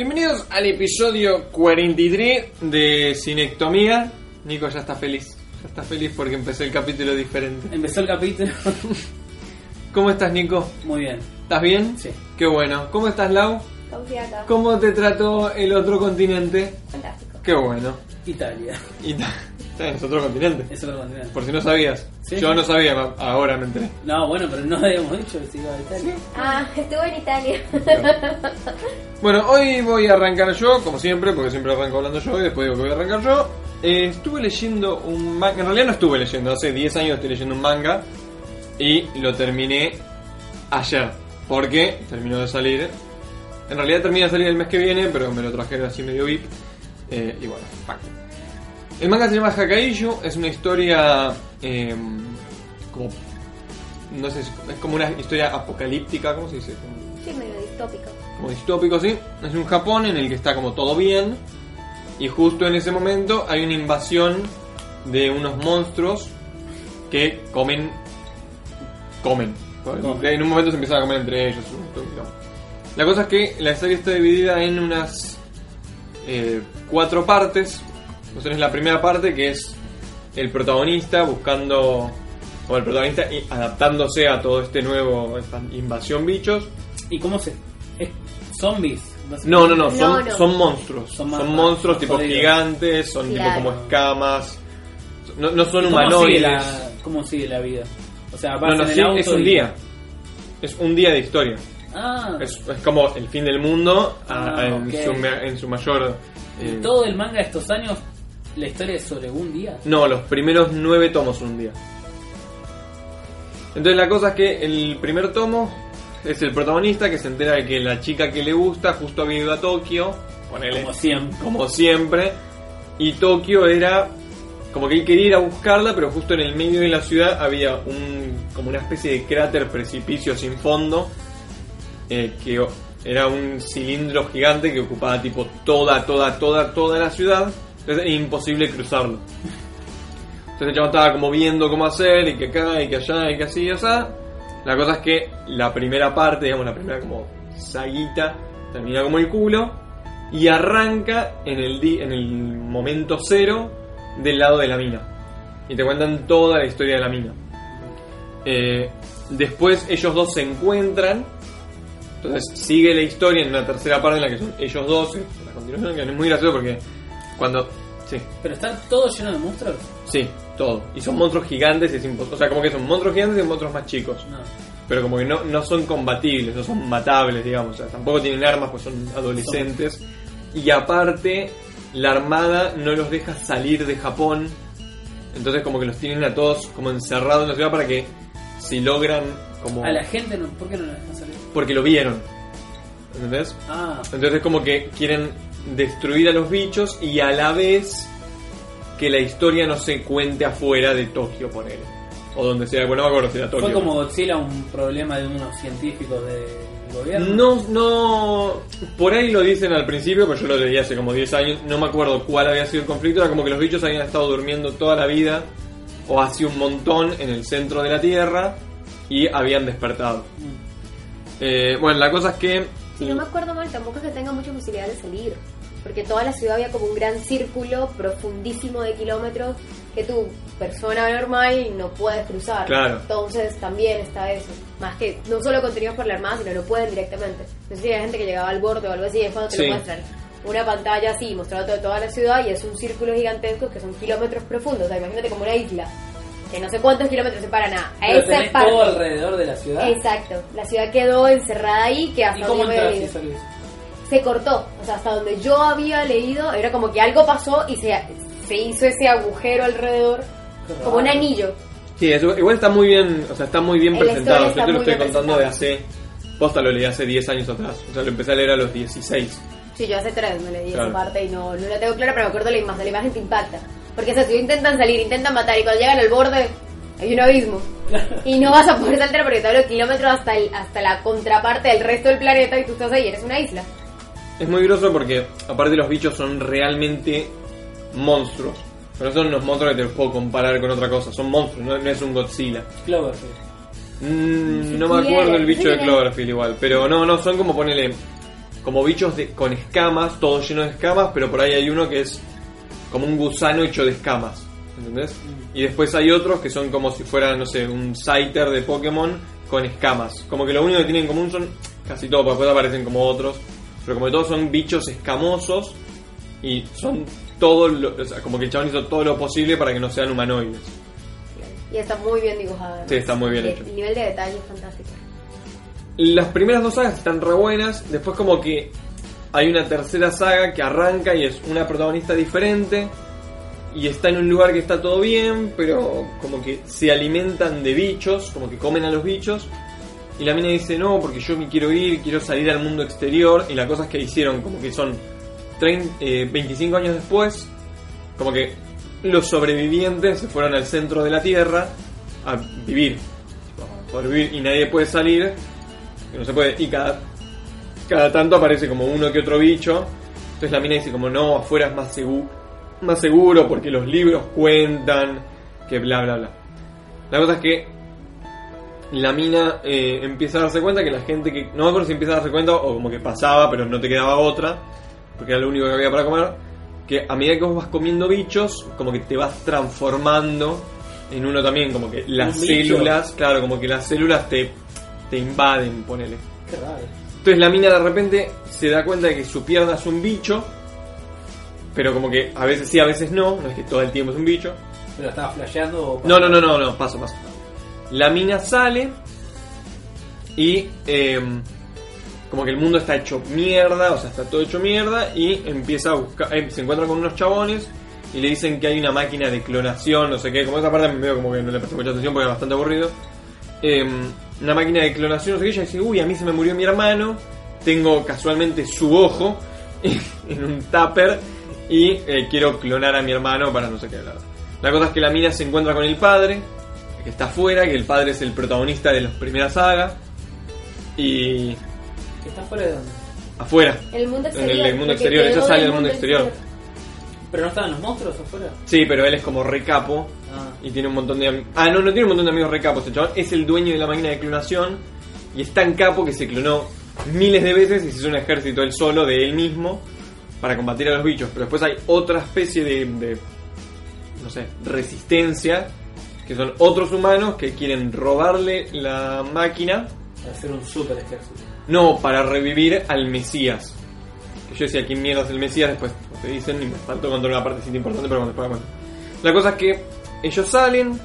Bienvenidos al episodio 43 de Cinectomía. Nico ya está feliz. Ya está feliz porque empecé el capítulo diferente. Empezó el capítulo. ¿Cómo estás, Nico? Muy bien. ¿Estás bien? Sí. Qué bueno. ¿Cómo estás, Lau? Confiata. ¿Cómo te trató el otro continente? Fantástico. Qué bueno. Italia. Y en otro continente. Es otro continente. Por si no sabías. Sí. Yo no sabía, ahora me enteré. No, bueno, pero no habíamos dicho que se iba a Italia. Ah, estuve en Italia. Bueno, hoy voy a arrancar yo, como siempre, porque siempre arranco hablando yo y después digo que voy a arrancar yo. Eh, estuve leyendo un manga, en realidad no estuve leyendo, hace 10 años estoy leyendo un manga y lo terminé ayer, porque terminó de salir. En realidad termina de salir el mes que viene, pero me lo trajeron así medio VIP. Eh, y bueno, fuck. El manga se llama Hakaiju, es una historia eh, como... No sé, es como una historia apocalíptica, ¿cómo se dice? Como- Sí, medio distópico. como distópico, ¿sí? Es un Japón en el que está como todo bien. Y justo en ese momento hay una invasión de unos monstruos que comen. Comen. En un momento se empiezan a comer entre ellos. La cosa es que la serie está dividida en unas eh, cuatro partes. Entonces tenés la primera parte que es el protagonista buscando. O el protagonista y adaptándose a todo este nuevo. esta invasión bichos. ¿Y cómo se.? ¿Es zombies? No, no, no, son, No, no. son monstruos. Son Son, monstruos tipo jodidos. gigantes, son Claro. tipo como escamas. No, no son ¿Y ¿Cómo sigue, humanoides. la, ¿Cómo sigue la vida? O sea, No, no, en el sí, auto es un y- día. Es un día de historia. Ah, Es, es como el fin del mundo a- Ah, en, ok. su, en su mayor. eh, ¿y todo el manga de estos años, la historia es sobre un día. No, los primeros nueve tomos son un día. Entonces la cosa es que el primer tomo es el protagonista que se entera de que la chica que le gusta justo había ido a Tokio. Ponele, Como siempre. como siempre. Y Tokio era como que él quería ir a buscarla, pero justo en el medio de la ciudad había un como una especie de cráter precipicio sin fondo eh, que era un cilindro gigante que ocupaba tipo toda, toda, toda, toda la ciudad. Entonces era imposible cruzarlo. Entonces el chabón estaba como viendo cómo hacer y que acá y que allá y que así y allá. La cosa es que la primera parte, digamos la primera como saguita, termina como el culo y arranca en el, di- en el momento cero del lado de la mina. Y te cuentan toda la historia de la mina. Eh, después ellos dos se encuentran. Entonces sigue la historia en una tercera parte en la que son ellos dos. La continuación que es muy gracioso porque cuando... Sí, Pero está todo lleno de monstruos. sí, todo. Y son monstruos gigantes, es imposible. O sea, como que son monstruos gigantes y monstruos más chicos. No. Pero como que no, no son combatibles, no son matables, digamos. O sea, tampoco tienen armas, pues son adolescentes. Y aparte, la armada no los deja salir de Japón. Entonces como que los tienen a todos como encerrados en la ciudad para que si logran como... A la gente, no, ¿por qué no la dejan salir? Porque lo vieron. ¿Entendés? Ah, Entonces como que quieren destruir a los bichos y a la vez que la historia no se cuente afuera de Tokio, por él. O donde sea, bueno, no me acuerdo si era Tokio. fue como Godzilla un problema de unos científicos del gobierno. No, no. Por ahí lo dicen al principio, pero yo lo leí hace como 10 años. No me acuerdo cuál había sido el conflicto. Era como que los bichos habían estado durmiendo toda la vida, o hace un montón, en el centro de la Tierra, y habían despertado. Eh, bueno, la cosa es que. Si no me acuerdo mal, tampoco es que tenga mucha posibilidad de salir. Porque toda la ciudad había como un gran círculo profundísimo de kilómetros que tu persona normal no puedes cruzar. Claro. Entonces también está eso. Más que no solo contenidos por la armada, sino lo pueden directamente. No sé si hay gente que llegaba al borde o algo así, es cuando te Sí. lo muestran. una pantalla así mostrando toda la ciudad y es un círculo gigantesco que son kilómetros profundos. O sea, imagínate como una isla, que no sé cuántos kilómetros separan a, a Pero esa tenés parte. todo alrededor de la ciudad. Exacto, la ciudad quedó encerrada ahí que ¿Y hasta cómo donde entras y se cortó. O sea, hasta donde yo había leído, era como que algo pasó y se, se hizo ese agujero alrededor, como un anillo. Sí, eso, igual está muy bien, o sea, está muy bien La presentado. Yo te lo estoy contando de hace. Posta lo leí hace 10 años atrás. O sea, lo empecé a leer a los 16. Sí, yo hace tres me leí Claro. esa parte y no, no la tengo clara, pero me acuerdo la imagen, la imagen te impacta. Porque eso, si intentan salir, intentan matar y cuando llegan al borde hay un abismo. Y no vas a poder saltar porque te hablo kilómetros hasta, el, hasta la contraparte del resto del planeta y tú estás ahí, eres una isla. Es muy groso porque, aparte, los bichos son realmente monstruos. Pero no son unos monstruos que te los puedo comparar con otra cosa. Son monstruos, no, no es un Godzilla. Cloverfield. Mm, no me acuerdo el bicho de. Cloverfield igual. Pero no, no, son como ponele. Como bichos de, con escamas, todo lleno de escamas, pero por ahí hay uno que es como un gusano hecho de escamas. ¿Entendés? Y después hay otros que son como si fuera, no sé, un Scyther de Pokémon con escamas. Como que lo único que tienen en común son casi todos, porque después aparecen como otros. Pero como que todos son bichos escamosos y son todo lo, o sea, como que el chabón hizo todo lo posible para que no sean humanoides. Y está muy bien dibujada. Sí, está muy bien El- hecho. El nivel de detalle es fantástico. Las primeras dos sagas están re buenas, después como que hay una tercera saga que arranca y es una protagonista diferente y está en un lugar que está todo bien, pero como que se alimentan de bichos, como que comen a los bichos y la mina dice no, porque yo me quiero ir, quiero salir al mundo exterior y la cosa es que hicieron como que son 30, eh, 25 años después, como que los sobrevivientes se fueron al centro de la Tierra a vivir, a poder vivir y nadie puede salir no se puede. Y cada, cada tanto aparece como uno que otro bicho. Entonces la mina dice como no, afuera es más seguro, más seguro porque los libros cuentan, que bla bla bla. La cosa es que la mina eh, empieza a darse cuenta que la gente que... No me acuerdo si empieza a darse cuenta o como que pasaba, pero no te quedaba otra, porque era lo único que había para comer, que a medida que vos vas comiendo bichos, como que te vas transformando en uno también, como que las células, claro, como que las células te, te invaden, ponele. Qué raro. Entonces la mina de repente se da cuenta de que su pierna es un bicho, pero como que a veces sí, a veces no, no es que todo el tiempo es un bicho. ¿Pero estaba flasheando o No, no, no, no, no, paso, paso. La mina sale y em, como que el mundo está hecho mierda, o sea, está todo hecho mierda y empieza a buscar, em, se encuentra con unos chabones y le dicen que hay una máquina de clonación, no sé qué, como esa parte me veo como que no le presté mucha atención porque era bastante aburrido. Em, una máquina de clonación, no sé qué, ella dice, uy, a mí se me murió mi hermano, tengo casualmente su ojo en un tupper y eh, quiero clonar a mi hermano para no sé qué. La, la cosa es que la mina se encuentra con el padre, que está afuera, que el padre es el protagonista de las primeras sagas, y ¿Que está fuera de dónde? afuera. El mundo En exterior. el mundo exterior, ella sale del al mundo exterior. ¿Pero no estaban los monstruos afuera? Sí, pero él es como recapo Ah. y tiene un montón de am- Ah, no, no tiene un montón de amigos recapos. El chabón es el dueño de la máquina de clonación y es tan capo que se clonó miles de veces y se hizo un ejército él solo de él mismo para combatir a los bichos. Pero después hay otra especie de, de no sé, resistencia que son otros humanos que quieren robarle la máquina Para hacer un super ejército. no, para revivir al Mesías. Que yo decía, ¿quién mierda es el Mesías? Después te dicen y me faltó contar una partecita importante, pero bueno, después la cuento. La cosa es que ellos salen,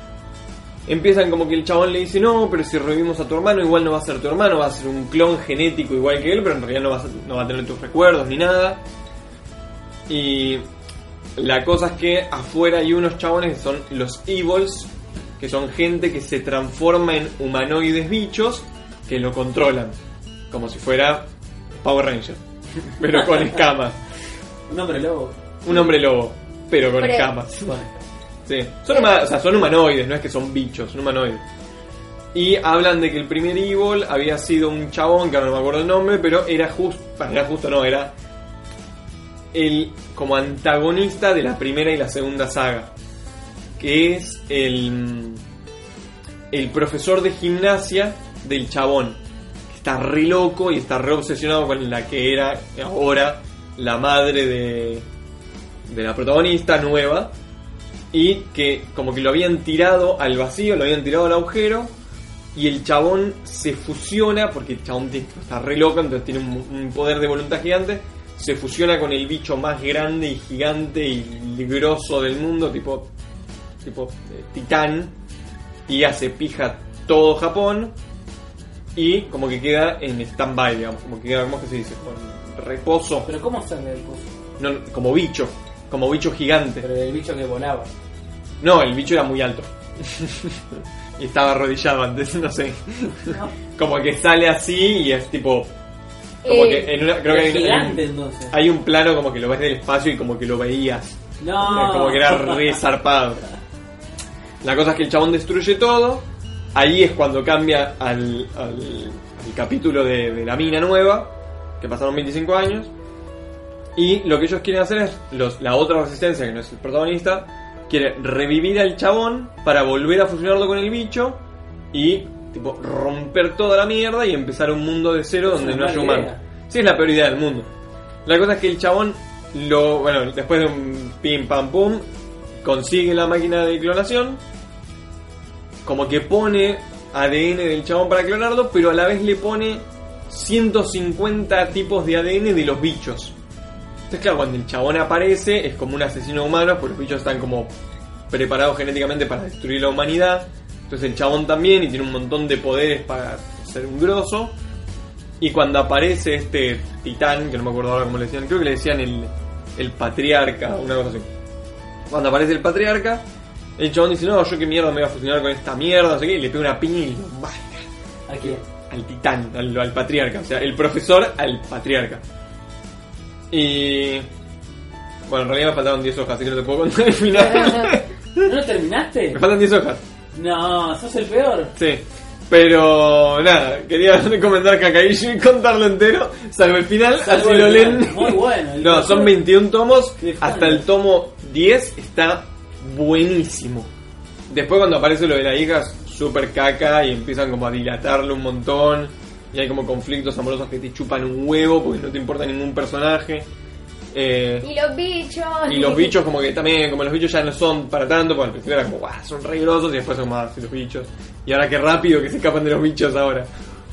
empiezan como que el chabón le dice, no, pero si revivimos a tu hermano, igual no va a ser tu hermano, va a ser un clon genético igual que él, pero en realidad no, vas a- no va a tener tus recuerdos ni nada. Y la cosa es que afuera hay unos chabones que son los Evils, que son gente que se transforma en humanoides bichos que lo controlan, como si fuera Power Ranger, pero con escamas. Un hombre lobo. Un hombre lobo, pero con Pero- escamas. Bueno, Sí. Son, huma- o sea, son humanoides, no es que son bichos, son humanoides. Y hablan de que el primer Evil había sido un chabón, que ahora no me acuerdo el nombre, pero era justo, era justo no, era el como antagonista de la primera y la segunda saga. Que es el, el profesor de gimnasia del chabón. Que está re loco y está re obsesionado con la que era ahora la madre de, de la protagonista nueva y que como que lo habían tirado al vacío, lo habían tirado al agujero y el chabón se fusiona porque el chabón está re loco, entonces tiene un, un poder de voluntad gigante, se fusiona con el bicho más grande y gigante y grosso del mundo, tipo, tipo eh, titán, y hace pija todo Japón, y como que queda en stand-by, digamos, como que queda, ¿cómo que se dice? Con reposo, Pero ¿cómo sale coso? no, como bicho, como bicho gigante. Pero del bicho que volaba. No, el bicho era muy alto. y estaba arrodillado antes, no sé. No. Como que sale así y es tipo. Como Eh, que en una, creo que hay, un, entonces. hay un plano como que lo ves del espacio y como que lo veías. No. Como que era re zarpado. La cosa es que el chabón destruye todo. Ahí es cuando cambia al, al, al capítulo de, de la mina nueva, que pasaron 25 años. Y lo que ellos quieren hacer es, los, la otra resistencia, que no es el protagonista, quiere revivir al chabón para volver a fusionarlo con el bicho y tipo romper toda la mierda y empezar un mundo de cero Es donde no haya humanos. Sí, es la peor idea del mundo. La cosa es que el chabón lo. Bueno, después de un pim pam pum, consigue la máquina de clonación. Como que pone ADN del chabón para clonarlo, pero a la vez le pone 150 tipos de ADN de los bichos. Entonces, claro, cuando el chabón aparece, es como un asesino humano, porque los bichos están como preparados genéticamente para destruir la humanidad. Entonces, el chabón también, y tiene un montón de poderes para ser un grosso. Y cuando aparece este titán, que no me acuerdo ahora cómo le decían, creo que le decían el, el patriarca, una cosa así. Cuando aparece el patriarca, el chabón dice, no, yo qué mierda me voy a fusionar con esta mierda, no sé qué, y le pega una piña y lo mata ¿A quién? al titán, al, al patriarca, o sea, el profesor al patriarca. Y... Bueno, en realidad me faltaron 10 hojas, así que no te puedo contar el final. ¿No lo terminaste? me faltan 10 hojas, No, sos el peor. sí. Pero nada, quería recomendar Kakaishu y contarlo entero, salvo el final, Salvo así el lo final. leen. Muy bueno. No, son 21 tomos, hasta el tomo 10 está buenísimo. Después cuando aparece lo de la hija es súper caca y empiezan como a dilatarlo un montón y hay como conflictos amorosos que te chupan un huevo porque no te importa ningún personaje. Eh, Y los bichos. y los bichos como que también, como los bichos ya no son para tanto, porque al principio era como, "Guau, son re grosos y después son más los bichos. Y ahora qué rápido que se escapan de los bichos ahora.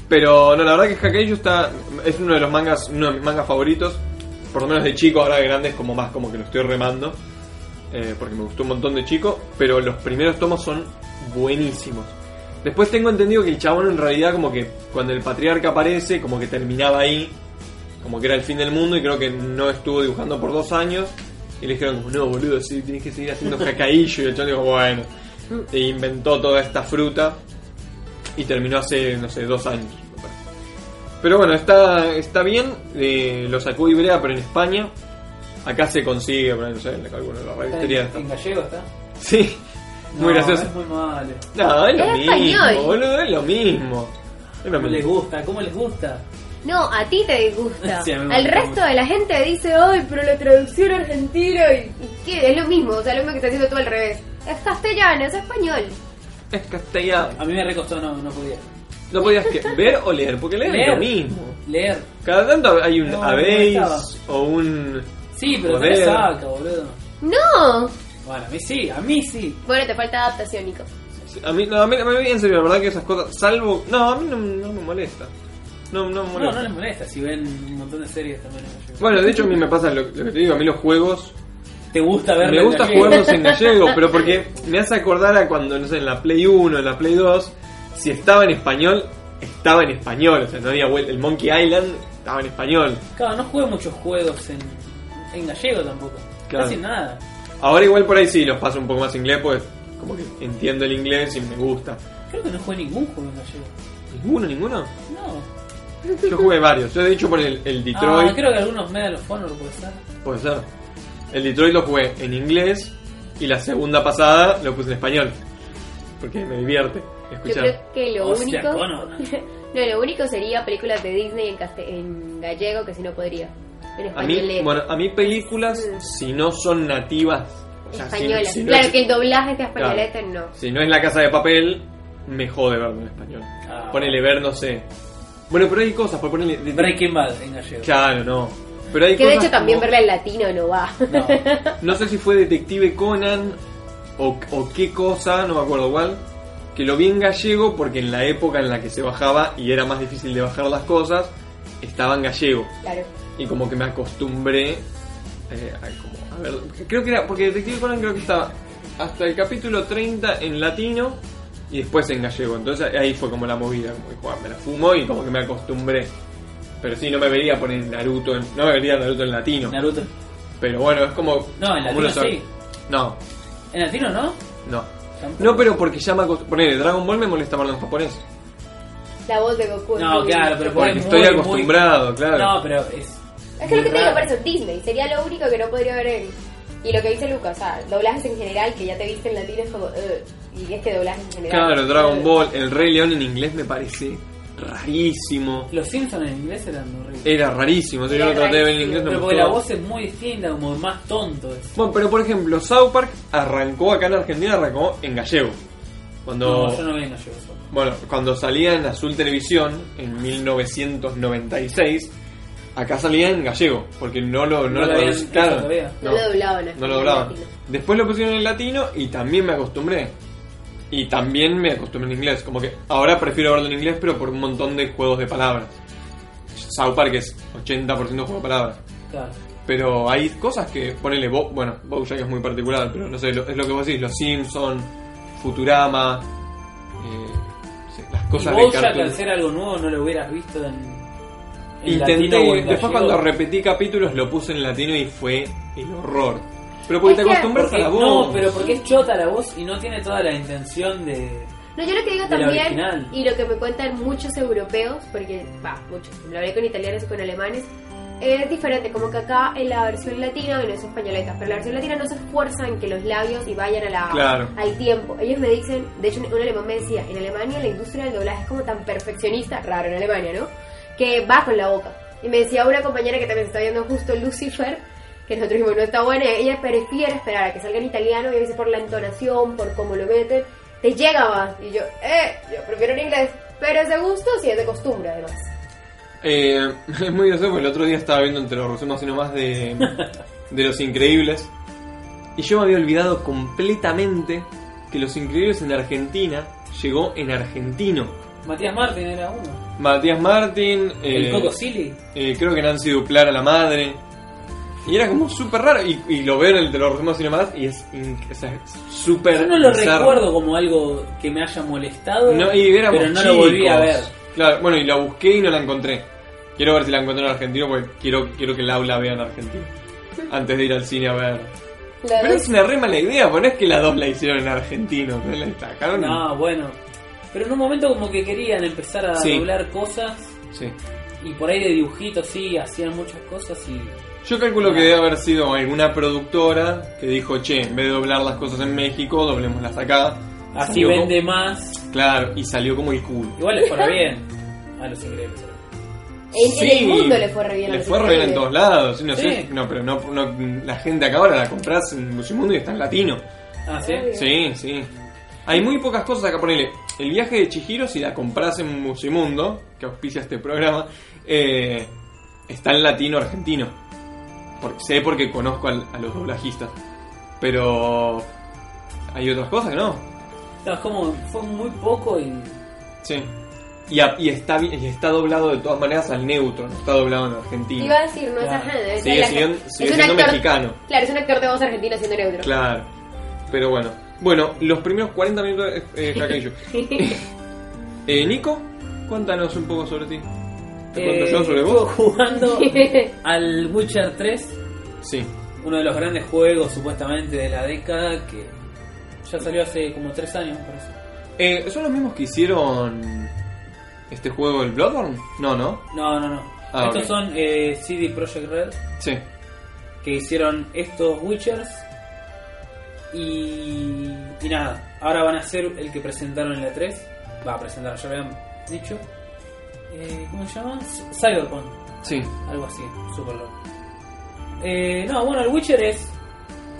Pero no, la verdad que Hakaiju está, es uno de los mangas, uno de mis mangas favoritos. Por lo menos de chico, ahora de grande es como más como que lo estoy remando. eh, porque me gustó un montón de chico. Pero los primeros tomos son buenísimos. Después tengo entendido que el chabón en realidad como que cuando el patriarca aparece, como que terminaba ahí como que era el fin del mundo y creo que no estuvo dibujando por dos años. Y le dijeron como no boludo sí tienes que seguir haciendo cacaillo y el chabón dijo bueno e inventó toda esta fruta y terminó hace no sé dos años pero bueno está está bien eh, lo sacó Ibrea pero en España acá se consigue pero no sé en alguna de las ¿Está revisterías en, en gallego está? sí muy No, gracioso Es muy malo. no es lo Es mismo español. boludo es lo mismo es lo ¿Cómo les mismo gusta? ¿Cómo les gusta? No, a ti te disgusta. Sí, Al resto de la gente dice, ay, pero la traducción argentina. Y, y qué, es lo mismo, o sea, lo mismo que está haciendo tú al revés. Es castellano, es español. es castellano A mí me recostó, no, no podía. no podías que ver o leer porque leer, es lo mismo Leer. Cada tanto hay un No, estaba. o un. Sí, pero te saca, boludo. No. Bueno, a mí sí, a mí sí. Bueno, te falta adaptación, Nico. A mí, no, a mí, a mí en serio, la verdad que esas cosas, salvo. No, a mí no, no me molesta. No, no me No, molesta. no les molesta si ven un montón de series también. en gallego. Bueno, de hecho a mí me pasa lo, lo que te digo, a mí los juegos. ¿Te gusta verlo Me gusta jugarlos en gallego, pero porque me hace acordar a cuando, no sé, en la Play 1, en la Play 2, si estaba en español, estaba en español. O sea, no había vuelta. El Monkey Island estaba en español. Claro, no juego muchos juegos en, en gallego tampoco. Claro. Casi nada. Ahora igual por ahí sí los paso un poco más inglés, pues como que entiendo el inglés y me gusta. Creo que no jugué ningún juego en gallego. ¿Ninguno, ninguno? No. Yo jugué varios. Yo de hecho por el, el Detroit. Ah, creo que algunos Medal of Honor puede ser. Puede ser. El Detroit lo jugué en inglés y la segunda pasada lo puse en español. Porque me divierte Yo escuchar. creo que lo Hostia, único. No, lo único sería películas de Disney en, en gallego, que si no podría. A mí, bueno, a mí películas, si no son nativas, o sea, si- Españolas. si, claro es, que el doblaje sea españolete, no. si no es la casa de papel, me jode verlo en español. Ah. Ponele ver, no sé. Bueno, pero hay cosas, por ponerle. de- Breaking Bad en gallego. Claro, no. Pero hay Que de hecho también como- verla en latino no va. No. No sé si fue Detective Conan o, o qué cosa, no me acuerdo cuál. Que lo vi en gallego porque en la época en la que se bajaba y era más difícil de bajar las cosas, estaba en gallego. claro. Y como que me acostumbré eh, a, como, a ver, creo que era, porque Detective Conan creo que estaba hasta el capítulo 30 en latino y después en gallego, entonces ahí fue como la movida, como que "Juan, me la fumo y como que me acostumbré. Pero sí, no me vería poner Naruto, en- no me vería Naruto en latino. Naruto. Pero bueno, es como... No, en como latino uno sí. No, En latino no. no. Tampoco. No, pero porque ya me acostumbré. Dragon Ball me molesta verlo en japonés. La voz de Goku. No, claro, pero Porque muy, estoy muy- acostumbrado, claro. No, pero es. Es que lo que te digo, por eso Disney sería lo único que no podría ver en. Y lo que dice Lucas, o sea, doblajes en general que ya te viste en latino es como. Y es que doblajes en general. Claro, Dragon. Ball, el Rey León en inglés me parece rarísimo. Los Simpsons en inglés eran horribles. Era rarísimo, yo Era lo traté de ver en rarísimo. inglés, no pero porque la voz es muy distinta, como más tonto. Es. Bueno, pero por ejemplo, South Park arrancó acá en Argentina, arrancó en gallego. Cuando, No, yo no vengo yo eso. bueno, cuando salía en Azul Televisión en 1996, acá salía en gallego, porque no lo, no No lo habían claro, todavía. No, lo doblaban. No lo doblaban. latino. Después lo pusieron en latino y también me acostumbré. Y también me acostumbré en inglés. Como que ahora prefiero verlo en inglés, pero por un montón de juegos de palabras. South Park es 80% juego de palabras. Claro. Pero hay cosas que, ponele, Bo, bueno, Bojack es muy particular, pero no sé, lo- es lo que vos decís, los Simpsons, Futurama, eh, las cosas y de Bojack cartoon. al ser algo nuevo no lo hubieras visto en. En Intenté, después cuando repetí capítulos lo puse en latino y fue el horror. Pero porque Es te acostumbras a Porque- la voz. no, pero porque es chota la voz y no tiene toda la intención de. No, yo lo que digo también, y lo que me cuentan muchos europeos, porque, va, muchos, lo hablé con italianos y con alemanes, es diferente, como que acá en la versión latina, y no es españoleta, pero la versión latina no se esfuerza en que los labios y vayan a la, Claro. al tiempo. Ellos me dicen, de hecho un alemán me decía, en Alemania la industria del doblaje es como tan perfeccionista, raro en Alemania, ¿no? Que va con la boca. Y me decía una compañera que también se está viendo justo Lucifer, que nosotros dijimos no está buena, ella prefiere esperar a que salga en italiano y a veces por la entonación, por cómo lo meten, te llega más. Y yo, eh, yo prefiero en inglés, pero es de gusto si es de costumbre además. Eh, es muy gracioso porque el otro día estaba viendo entre los resumos y nomás de, de Los Increíbles. Y yo me había olvidado completamente que Los Increíbles en Argentina llegó en argentino. Matías Martín era uno. Matías Martín, El eh, Coco Silly. eh, creo que Nancy Duplar a la madre. Y era como súper raro. Y, y lo veo en el de los resumos y nomás y es o sea, súper. Yo no lo bizarro. recuerdo como algo que me haya molestado. No, y pero no lo volví a ver. chicos. Claro, bueno, y la busqué y no la encontré. Quiero ver si la encuentro en argentino porque quiero, quiero que Lau la vea en argentino. Antes de ir al cine a ver. La Pero es una re mala idea, porque no es que las dos la hicieron en argentino. ¿no? La sacaron. No, bueno. Pero en un momento como que querían empezar a Sí. doblar cosas Sí. y por ahí de dibujitos sí, hacían muchas cosas y... Yo calculo que debe haber sido alguna productora que dijo, che, en vez de doblar las cosas en México, doblémoslas acá. Así Salió vende como- más. Claro, y salió como el culo. Igual les fuera bien a los increíbles. en, en el mundo le fue re bien. a Le los fue re bien en todos lados. sí, No, sé, no pero no, no- la gente acá ahora la compras en Musimundo y está en latino. Ah, sí. Sí, sí. Hay muy pocas cosas acá, ponele. El viaje de Chihiro, si la compras en Musimundo, que auspicia este programa, eh, está en latino argentino. Porque, sé porque conozco al- a los doblajistas. Pero hay otras cosas que no. No, es como fue muy poco y... Sí. Y, a- y está, y está doblado de todas maneras al neutro, no está doblado en argentino. Iba a decir, no es Claro. es Sigue siendo- sigue siendo actor- mexicano. Claro, es un actor de voz argentina siendo neutro. Claro. Pero bueno. Bueno, los primeros 40 minutos eh, eh, Kakeishu. Eh, Nico, cuéntanos un poco sobre ti. ¿Te cuento Eh, yo sobre estuve vos? jugando al Witcher 3, Sí. uno de los grandes juegos supuestamente de la década que ya salió hace como 3 años, me parece. Eh, ¿Son los mismos que hicieron este juego, el Bloodborne? No, ¿no? No, no, no. Ah, Estos son eh, CD Projekt Red Sí. que hicieron estos Witchers y, y nada, ahora van a ser el que presentaron en la 3. Va a presentar, ya lo habían dicho. Eh, ¿Cómo se llama? Cyberpunk. Sí. Algo así, super loco. Eh, no, bueno, el Witcher es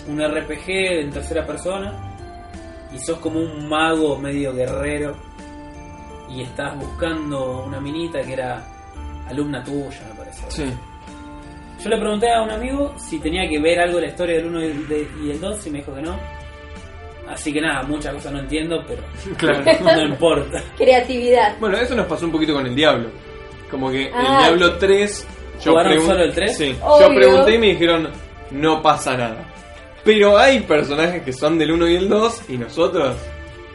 un RPG en tercera persona y sos como un mago medio guerrero y estás buscando una minita que era alumna tuya, me parece. Sí. Yo le pregunté a un amigo si tenía que ver algo de la historia del 1 y el de- y el 2 y me dijo que no. Así que nada, muchas cosas no entiendo, pero Claro. no importa. Creatividad. bueno, eso nos pasó un poquito con el Diablo. Como que Ah. el Diablo 3 Yo ¿Jugaron pregun- solo el 3? Sí. Obvio. Yo pregunté y me dijeron, no pasa nada. Pero hay personajes que son del 1 y el 2 y nosotros...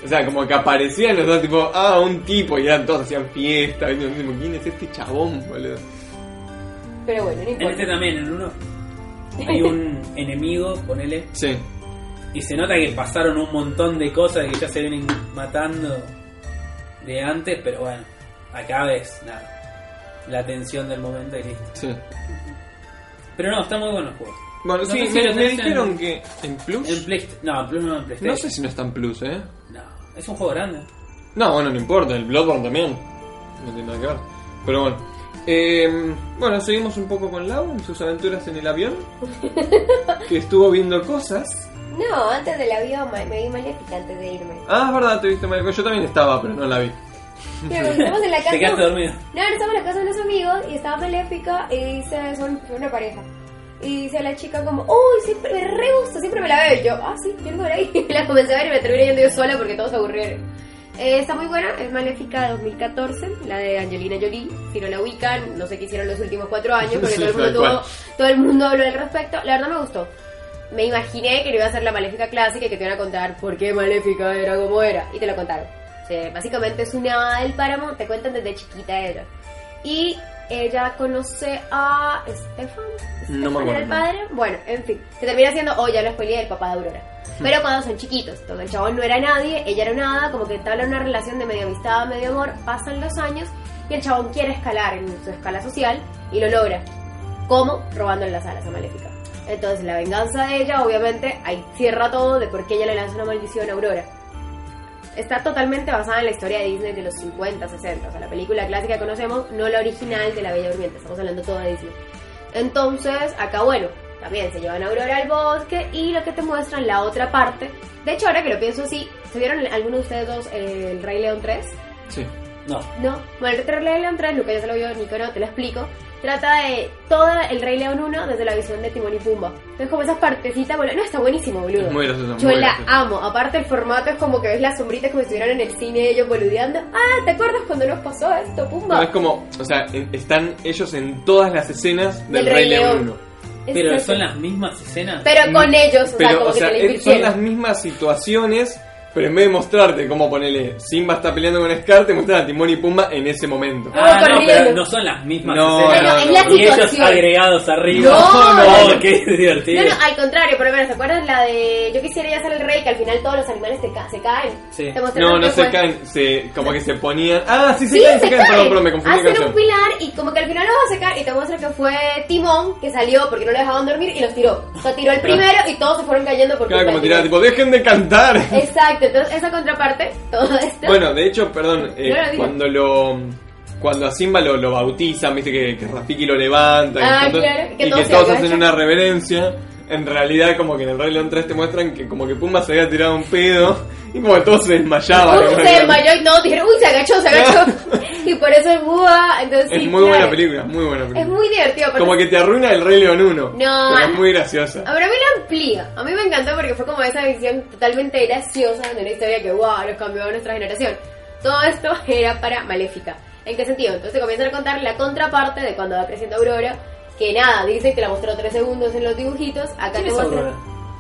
O sea, como que aparecían los dos, tipo, ah, un tipo, y eran todos, hacían fiesta. Y yo decimos, ¿quién es este chabón, boludo? Pero bueno, no En este también, en uno, hay un enemigo, ponele, Sí. y se nota que pasaron un montón de cosas que ya se vienen matando de antes, pero bueno, acá ves, nada, la tensión del momento y listo. Sí. Pero no, está muy bueno el juego. Bueno, No sí, si me, dijeron en- que en Plus... En Play, no, en Plus no en PlayStation. No sé si no está en Plus, ¿eh? No, es un juego grande. No, bueno, no importa, el Bloodborne también. No tiene nada que ver. Pero bueno. Eh, bueno, seguimos un poco con Lau en sus aventuras en el avión. que estuvo viendo cosas. No, antes del avión me, me vi maléfica antes de irme. Ah, es verdad, te viste mal. Yo también estaba, pero no la vi. Pero estamos en la casa. Te quedaste dormido. No, no estamos en la casa de unos amigos y estaba Maléfica y dice, son una pareja. Y dice la chica como, uy, siempre me re gusta, siempre me la veo. Y yo, ah, sí, quiero ver ahí. Y la comencé a ver y me terminé yendo yo sola porque todos se aburrieron. Eh, está muy buena, es Maléfica 2014, la de Angelina Jolie. Si no la ubican, no sé qué hicieron los últimos cuatro años porque Sí, todo, el mundo tuvo- todo el mundo habló al respecto. La verdad me gustó. Me imaginé que no iba a ser la Maléfica clásica y que te iban a contar por qué Maléfica era como era. Y te lo contaron. O sea, básicamente es una del páramo, te cuentan desde chiquita ella. Y ella conoce a Stefan. No me ¿Stefan era acuerdo. el padre? Bueno, en fin. Se termina siendo, oh, ya lo spoileé, el papá de Aurora. Pero cuando son chiquitos, entonces el chabón no era nadie, ella era una hada, como que entablan una relación de medio amistad, medio amor, pasan los años y el chabón quiere escalar en su escala social y lo logra. ¿Cómo? Robándole las alas a Maléfica. Entonces la venganza de ella, obviamente, ahí cierra todo de por qué ella le lanza una maldición a Aurora. Está totalmente basada en la historia de Disney de los 50, 60. O sea, la película clásica que conocemos, no la original de La Bella Durmiente. Estamos hablando todo de Disney. Entonces, acá, bueno, también se llevan a Aurora al bosque y lo que te muestran la otra parte. De hecho, ahora que lo pienso así, ¿se vieron alguno de ustedes dos el Rey León 3? Sí. No. No, bueno, el Rey León 3, Luca ya se lo vio, Nico no, te lo explico. Trata de todo el Rey León 1 desde la visión de Timón y Pumba. Entonces, como esas partecitas, bueno, no, está buenísimo, boludo. Es muy gracioso, Yo muy la gracioso. amo. Aparte, el formato es como que ves las sombritas como si estuvieran en el cine ellos boludeando. Ah, ¿te acuerdas cuando nos pasó esto, Pumba? No, es como, o sea, están ellos en todas las escenas del, Del Rey, Rey León León. 1. Pero son las mismas escenas. Pero con ellos, o sea, Pero, como o que sea, te son las mismas situaciones, pero en vez de mostrarte cómo ponerle Simba está peleando con Scar, te muestran a Timón y Pumba en ese momento. Ah, no, pero no son las mismas No, escenas. No, no, es la y ellos agregados arriba. No, no, no. qué divertido. No, no, al contrario, por lo menos, ¿se acuerdan la de Yo quisiera ya ser el rey? Que al final todos los animales te ca- se caen. Sí. No, no se fue- caen, se, como que se ponían. Ah, sí, se Sí, caen, se se caen, perdón, caen. perdón, me confundí Hacen un pilar y como que al final lo va a secar y te muestra que fue Timón que salió porque no lo dejaban dormir y los tiró. O sea, tiró el primero y todos se fueron cayendo por Claro, como Timón. tipo, dejen de cantar. Exacto, entonces esa contraparte, todo esto. Bueno, de hecho, perdón, eh, No lo cuando lo. Cuando a Simba lo, lo bautizan, viste que, que Rafiki lo levanta y, Ah, tanto- claro, que y todos que todos hacen una reverencia. En realidad, como que en el Rey León 3 te muestran que como que Pumba se había tirado un pedo y como que todos se desmayaban. Uy, se desmayó y no, dijeron, uy, se agachó, se agachó. y por eso es búa, entonces Es sí, muy claro. buena película, muy buena película. Es muy divertido. Como que te arruina el Rey León 1. No. Pero es muy graciosa. A ver, a mí la amplía. A mí me encantó porque fue como esa visión totalmente graciosa de una historia que, wow, nos cambió nuestra generación. Todo esto era para Maléfica. ¿En qué sentido? Entonces comienzan a contar la contraparte de cuando va creciendo Aurora. Que nada, dice que la mostró tres segundos en los dibujitos. Acá ¿Quién te es muestra. Aurora?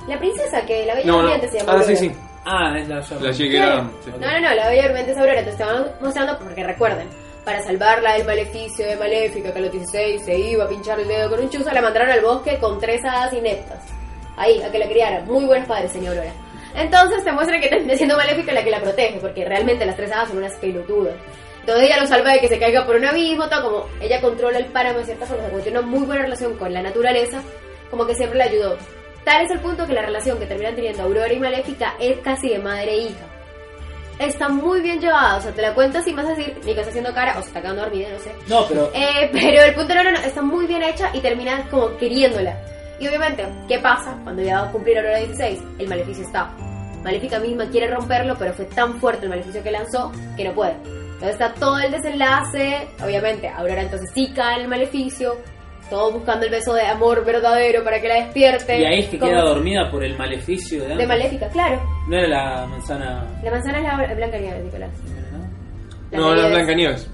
La princesa que la bella No, se llama Ah, Aurora. sí, sí. Ah, es la llama. La chica Claro. era. sí. No, no, no, la bella durmiente es Aurora. Entonces te van mostrando, porque recuerden, para salvarla del maleficio de Maléfica, que a los 16 se iba a pinchar el dedo con un chuzo, la mandaron al bosque con tres hadas ineptas. Ahí, a que la criaran. Muy buenos padres, señor Aurora. Entonces te muestra que termina siendo Maléfica la que la protege, porque realmente las tres hadas son unas pelotudas. Entonces ella lo salva de que se caiga por un abismo, todo como ella controla el páramo de cierta forma, tiene una muy buena relación con la naturaleza, como que siempre la ayudó. Tal es el punto que la relación que terminan teniendo Aurora y Maléfica es casi de madre e hija. Está muy bien llevada, o sea, te la cuento así, vas a decir, Nico está haciendo cara, o se está quedando dormida, no sé. No, pero Eh, pero el punto no, no, no, está muy bien hecha y terminas como queriéndola. Y obviamente, ¿qué pasa cuando ya va a cumplir Aurora 16? El maleficio está. Maléfica misma quiere romperlo, pero fue tan fuerte el maleficio que lanzó que no puede. Entonces está todo el desenlace, obviamente, Aurora entonces sí cae en el maleficio, todo buscando el beso de amor verdadero para que la despierte. y ahí es que Como- queda dormida por el maleficio de, De. Maléfica, claro. No era la manzana. La manzana es la Blanca Nieves, Nicolás. ¿no? No, no, Blancanieves.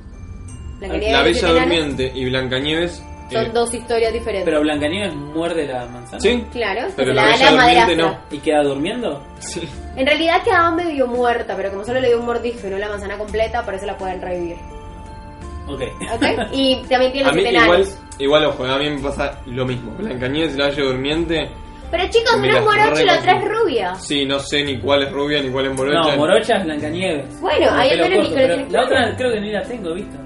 Blancanieves La Bella. Durmiente y Blancanieves Son Eh, dos historias diferentes. Pero Blancanieves muerde la manzana. Sí, claro, se pero la la la madrastra. no. ¿Y queda durmiendo? Sí. En realidad quedaba medio muerta, pero como solo le dio un mordisco y no la manzana completa, por eso la pueden revivir. Ok. ¿Ok? Y también tiene los igual, igual, ojo, a mí me pasa lo mismo. Blancanieves y la Bella Durmiente, Pero chicos, una es morocha y la otra es rubia. sí, no sé ni cuál es rubia ni cuál es morocha. No, Morocha es Blancanieves. Bueno, ahí al menos Kidman. La otra creo que ni la tengo, ¿viste?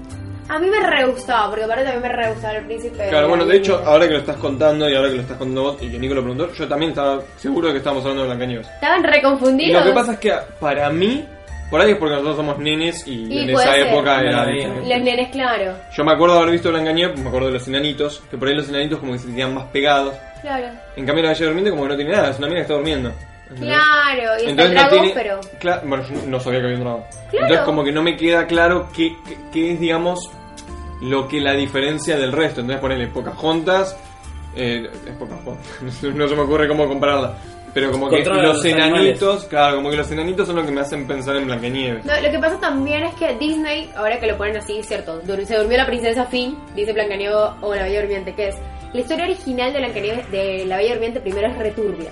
A mí me re gustaba, porque aparte también me re gustaba el príncipe. Claro, bueno, de hecho, ahora que lo estás contando y ahora que lo estás contando vos y que Nico lo preguntó, yo también estaba seguro de que estábamos hablando de Blancanieves. Estaban Y reconfundidos. lo que pasa es que para mí, por ahí es porque nosotros somos nenes y, Y en puede esa ser. época era. Los nenes, claro. Yo me acuerdo de haber visto Blancanieves, me acuerdo de los enanitos, que por ahí los enanitos como que se tenían más pegados. Claro. En cambio la Bella Durmiente como que no tiene nada, es una mina que está durmiendo. Claro, y está el Entonces no tiene. pero. Bueno, yo no sabía que había un dragón. Claro. Entonces, como que no me queda claro qué, qué, qué es, digamos, lo que la diferencia del resto. Entonces, ponerle Pocahontas. Eh, es Pocahontas. no se me ocurre cómo compararla. Pero como que los los enanitos, claro, como que los enanitos son los que me hacen pensar en Blancanieves. No, lo que pasa también es que Disney, ahora que lo ponen así, cierto, dur- se durmió la princesa Finn, dice Blancanieves o la Bella Durmiente, que es la historia original de Blancanieves de la Bella Durmiente primero es returbia.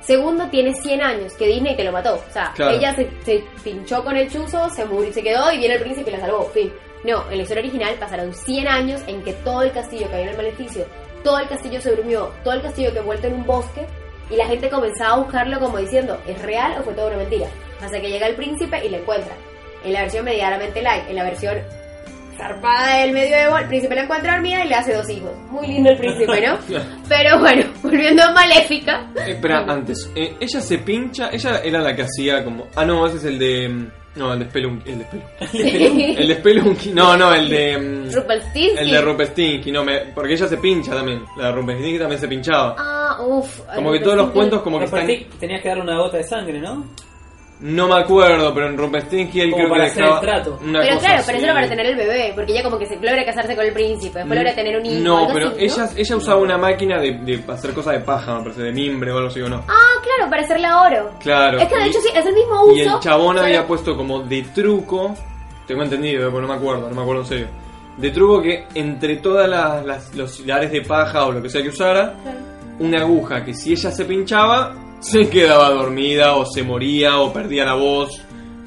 Segundo, tiene 100 años, que Disney te lo mató. O sea, Claro. ella se, se pinchó con el chuzo, se murió, se quedó y viene el príncipe y la salvó. Fin. No, en la historia original pasaron 100 años en que todo el castillo que había en el maleficio, todo el castillo se durmió, todo el castillo que envuelto en un bosque y la gente comenzaba a buscarlo como diciendo, ¿es real o fue toda una mentira? Hasta que llega el príncipe y lo encuentra. En la versión medianamente light, en la versión zarpada del medioevo, el príncipe la encuentra dormida y le hace dos hijos. Muy lindo el príncipe, ¿no? Pero bueno, volviendo a Maléfica. Eh, espera, antes. eh, ella se pincha, ella era la que hacía como. Ah, no, ese es el de. mm, No, el de Spelunky. El de Spelunky. El de Spelunky. No, no, el de. mm, Rumpelstiltskin. El de Rumpelstiltskin, no, me, porque ella se pincha también. La de Rumpelstiltskin también se pinchaba. Ah, uff. Como que todos los cuentos como que están... tenías que darle una gota de sangre, ¿no? No me acuerdo, pero en Rumpelstiltskin él Como creo para que hacer el trato. una Pero cosa claro, así. pero eso era para tener el bebé, porque ella como que se logra casarse con el príncipe, después logra tener un hijo. No, algo pero así, ¿no? ella, ella usaba una máquina de, de hacer cosas de paja, me parece, de mimbre o algo así o no. Ah, claro, para hacerle oro. Claro. Es que de y- hecho sí, es el mismo uso. Y el chabón solo- había puesto como de truco, tengo entendido, pero no me acuerdo, no me acuerdo en serio. De truco que entre todas las, las- los hilares de paja o lo que sea que usara, Claro. una aguja que si ella se pinchaba, se quedaba dormida o se moría o perdía la voz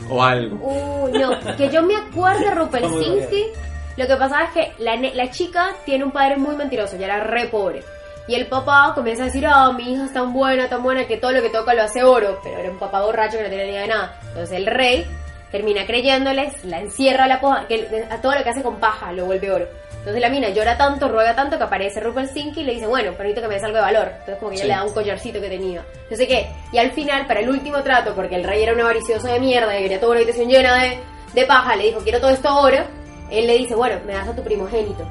o algo. Uy, no, que yo me acuerdo de Rumpelstiltskin. Lo que pasaba es que la, la chica tiene un padre muy mentiroso, ya era re pobre. Y el papá comienza a decir, ah, mi hija es tan buena, tan buena, que todo lo que toca lo hace oro. Pero era un papá borracho que no tenía ni idea de nada. Entonces el rey termina creyéndoles, la encierra a la a todo lo que hace con paja lo vuelve oro. Entonces la mina llora tanto, ruega tanto que aparece Rumpelstiltskin y le dice, bueno, permito que me des algo de valor. Entonces como que ella le da un collarcito que tenía. No sé qué. Y al final, para el último trato, porque el rey era un avaricioso de mierda y quería toda una habitación llena de, de paja, le dijo, quiero todo esto oro. Él le dice, bueno, me das a tu primogénito.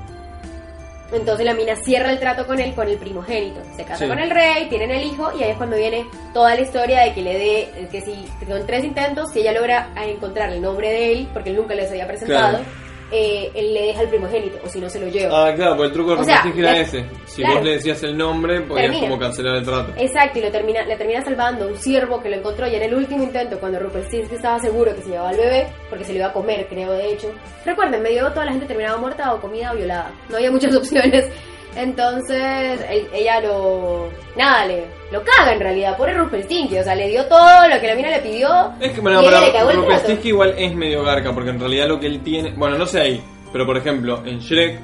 Entonces la mina cierra el trato con él, con el primogénito. Se casa Sí. con el rey, tienen el hijo y ahí es cuando viene toda la historia de que le dé, que si con tres intentos, si ella logra encontrar el nombre de él, porque él nunca les había presentado, Claro. Eh, él le deja el primogénito, o si no se lo lleva. Ah, claro, porque el truco de Rumpelstiltskin era ese. Si claro. vos le decías el nombre, podías Termina. como cancelar el trato. Exacto, y lo termina, le termina salvando un ciervo que lo encontró ya en el último intento cuando Rumpelstiltskin estaba seguro que se llevaba al bebé, porque se lo iba a comer, creo, de hecho. Recuerden, medio toda la gente terminaba muerta o comida o violada. No había muchas opciones. Entonces, él- ella lo... Nada, le, lo caga en realidad, pobre Rumpelstiltskin. O sea, le dio todo lo que la mina le pidió Es que, y bueno, ella pero le cagó el trato. Rumpelstiltskin igual es medio garca, porque en realidad lo que él tiene. Bueno, no sé ahí, pero por ejemplo, en Shrek,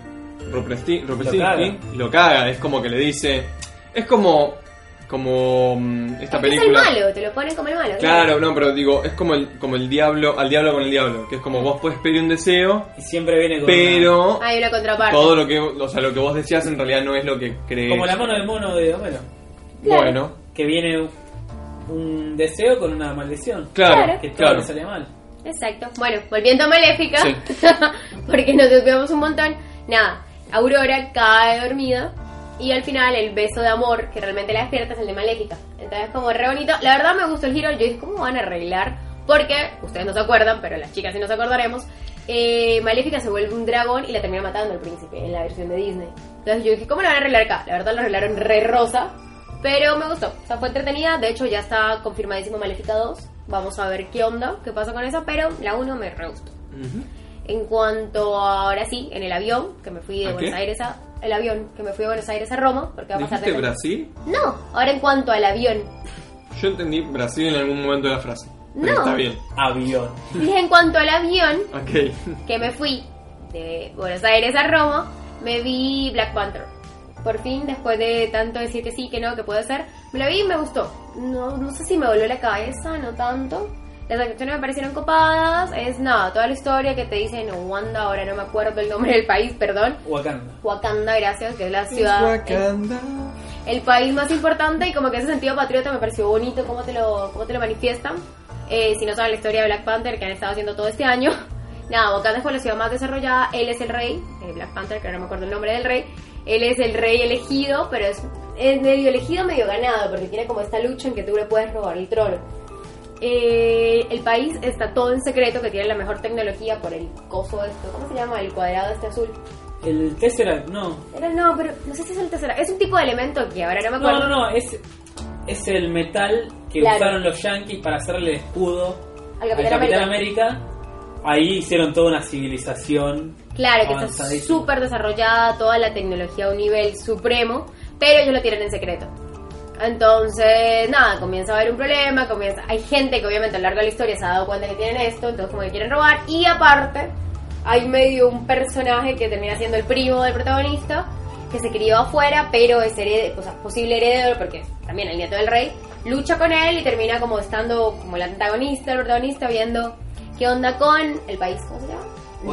Rumpelsti- Rumpelstiltskin lo caga. Es como que le dice. Es como. Como. mm, Esta Es que es el película. malo, te lo ponen como el malo. Claro, no, pero digo, es como el, como el diablo, al diablo con el diablo, que es como vos puedes pedir un deseo, Y siempre viene con pero Hay una contraparte. todo lo que, o sea, lo que vos decías en realidad no es lo que crees. Como la mano del mono de Homero. Claro. Bueno, Que viene un, deseo con una maldición. claro, Claro. Que todo claro. le sale mal. Exacto. Bueno, volviendo a Maléfica, Sí. porque nos desviamos un montón. Nada, Aurora cae dormida y al final el beso de amor que realmente la despierta es el de Maléfica. Entonces, como re bonito. La verdad me gustó el giro. Yo dije, ¿cómo van a arreglar? Porque, ustedes no se acuerdan, pero las chicas sí nos acordaremos. eh, Maléfica se vuelve un dragón y la termina matando al príncipe en la versión de Disney. Entonces yo dije, ¿cómo lo van a arreglar acá? La verdad lo arreglaron re rosa, pero me gustó. O sea, fue entretenida. De hecho, ya está confirmadísimo Maléfica 2. Vamos a ver qué onda, qué pasa con esa, pero la 1 me re gustó. En cuanto a, ahora sí, en el avión, que me fui de ¿A Buenos? Aires a el avión, que me fui a Buenos Aires a Roma, porque va a pasar ¿Dijiste de- Brasil? No, ahora en cuanto al avión. Yo entendí Brasil en algún momento de la frase. Pero No. Está bien. Avión. Dije en cuanto al avión, que me fui de Buenos Aires a Roma, me vi Black Panther. Por fin, después de tanto decir que sí, que no, que puede ser, me la vi y me gustó. No, no sé si me volvió la cabeza, no tanto. Las actuaciones me parecieron copadas. Es nada, toda la historia que te dicen Wanda, ahora no me acuerdo el nombre del país, perdón. Wakanda. Wakanda, gracias, que es la ciudad, el, el país más importante y como que ese sentido patriota me pareció bonito cómo te lo, cómo te lo manifiestan. Eh, si no saben la historia de Black Panther que han estado haciendo todo este año, nada, Wakanda fue la ciudad más desarrollada, él es el rey, eh, Black Panther, que ahora no me acuerdo el nombre del rey, él es el rey elegido, pero es, es medio elegido, medio ganado, porque tiene como esta lucha en que tú le puedes robar el trono. Eh, el país está todo en secreto, que tiene la mejor tecnología por el coso esto, ¿cómo se llama? El cuadrado este azul. El Tesseract, no. Era, no, pero no sé si es el tercero. Es un tipo de elemento que ahora no me No, acuerdo. no, no. Es, es el metal que Claro. usaron los yankees para hacerle escudo Al al Capitán Capitán América. América. Ahí hicieron toda una civilización. Claro, que está súper desarrollada toda la tecnología a un nivel supremo, pero ellos lo tienen en secreto. Entonces, nada, comienza a haber un problema, comienza, hay gente que obviamente a lo largo de la historia se ha dado cuenta que tienen esto, entonces como que quieren robar, y aparte, hay medio un personaje que termina siendo el primo del protagonista, que se crió afuera, pero es hered- o sea, posible heredero, porque también el nieto del rey, lucha con él y termina como estando como el antagonista, el protagonista, viendo qué onda con el país, ¿cómo se llama?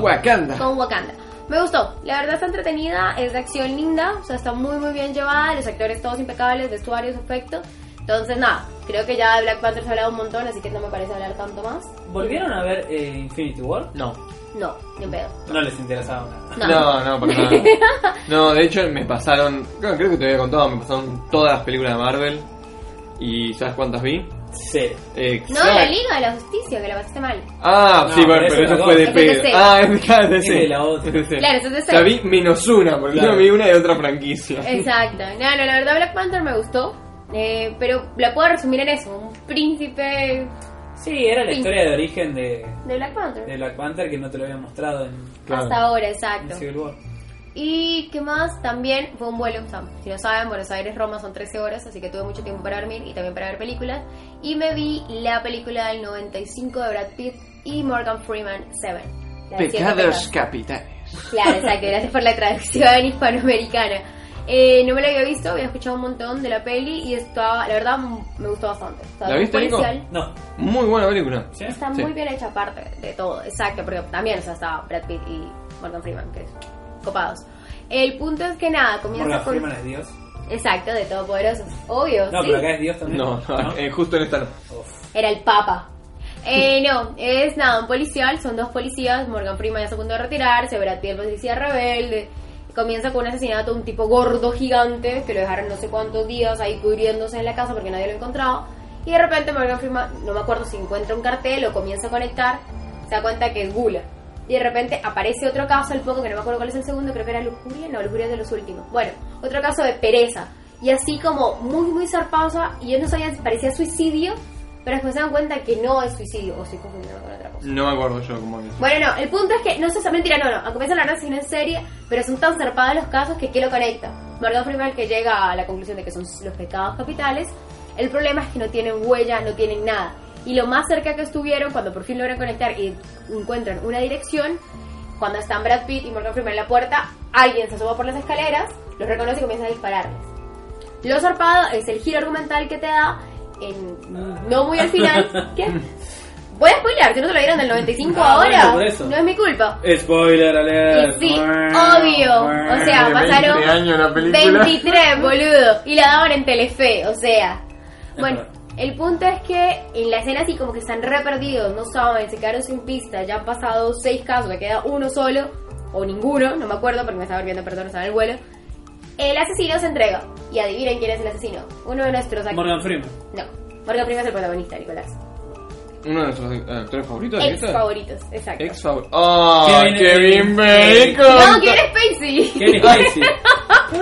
Wakanda. con Wakanda. Me gustó, la verdad está entretenida, es de acción linda, o sea, está muy muy bien llevada, los actores todos impecables, vestuarios, efectos. Entonces, nada, creo que ya de Black Panther se ha hablado un montón, así que no me parece hablar tanto más. ¿Volvieron a ver eh, Infinity War? No. No, ni un pedo. No les interesaba nada. No. No, no, para nada. No, de hecho me pasaron, creo, creo que te había contado, me pasaron todas las películas de Marvel. ¿Y sabes cuántas vi? Cero. No, la Liga de la Justicia, que la pasaste mal. Ah, No, sí, bueno, pero pero eso eso es fue de pedo. Es. Ah, es de Es C. de la otra. Es de C. Claro, eso es de C. La vi menos una, porque Claro. yo vi una de otra franquicia. Exacto. No, no, la verdad Black Panther me gustó, eh, pero la puedo resumir en eso, un príncipe Sí, era la historia de origen de, de Black Panther. de Black Panther que no te lo habían mostrado en, Claro. Hasta ahora, en exacto. Civil War. Y qué más, también fue un vuelo, o sea, si no saben, Buenos Aires-Roma son 13 horas, así que tuve mucho tiempo para dormir y también para ver películas. Y me vi la película del 95 de Brad Pitt y Morgan Freeman, Seven. Pecados capitales. Claro, exacto, gracias por la traducción hispanoamericana. Eh, no me la había visto, había escuchado un montón de la peli y estaba, la verdad, me gustó bastante. O sea, ¿La viste, Nico? policial. No. Muy buena película. ¿Sí? Está Sí. muy bien hecha aparte de todo, exacto, porque también o sea, está Brad Pitt y Morgan Freeman, que es copados. El punto es que nada, comienza Morgan con... Freeman es Dios. Exacto, de Todopoderosos. Obvio, No, sí. pero acá es Dios también. No, no, eh, justo en esta no. Era el Papa. Eh, no, es nada, un policial, son dos policías, Morgan Freeman ya está a punto de retirarse, Brad Pitt policía rebelde, comienza con un asesinato de un tipo gordo gigante que lo dejaron no sé cuántos días ahí pudriéndose en la casa porque nadie lo encontraba y de repente Morgan Freeman, no me acuerdo si encuentra un cartel, lo comienza a conectar, se da cuenta que es gula. Y de repente aparece otro caso, al poco, que no me acuerdo cuál es el segundo, creo que era lujuria, no, lujuria es de los últimos. Bueno, otro caso de pereza. Y así como muy, muy zarpadosa, y yo no sabía si parecía suicidio, pero después se dan cuenta que no es suicidio, o estoy confundiendo con otra cosa. No me acuerdo yo cómo es. Bueno, no, el punto es que, no sé, mentira, no, no, comienza a hablar de asesino en serie, pero son tan zarpados los casos que ¿qué lo conecta? Morgan Freeman que llega a la conclusión de que son los pecados capitales, el problema es que no tienen huella, no tienen nada. Y lo más cerca que estuvieron, cuando por fin logran conectar y encuentran una dirección, cuando están Brad Pitt y Morgan Freeman en la puerta, alguien se asoma por las escaleras, los reconoce y comienza a dispararles. Lo zarpado es el giro argumental que te da, en, no muy al final. ¿Qué? Voy a spoiler, si no se lo dieron del 95 Ah, ahora. bueno. No es mi culpa. Spoiler alert. Y sí, obvio. O sea, De pasaron 20 años la película. 23, boludo. Y la daban en Telefe, o sea. Bueno. El punto es que en la escena así como que están re perdidos, no saben, se quedaron sin pista, ya han pasado seis casos, me queda uno solo, o ninguno, no me acuerdo porque me estaba volviendo, perdón, estaba en el vuelo. El asesino se entrega. Y adivinen quién es el asesino. Uno de nuestros actores. Morgan Freeman. No, Morgan Freeman es el protagonista, Nicolás. Uno de nuestros eh, actores favoritos. Ex favoritos, exacto. Ex favorito. ¡Oh! Kevin- Kevin Kevin- Bacon! No, ¿quién es Spacey? Kevin Spacey.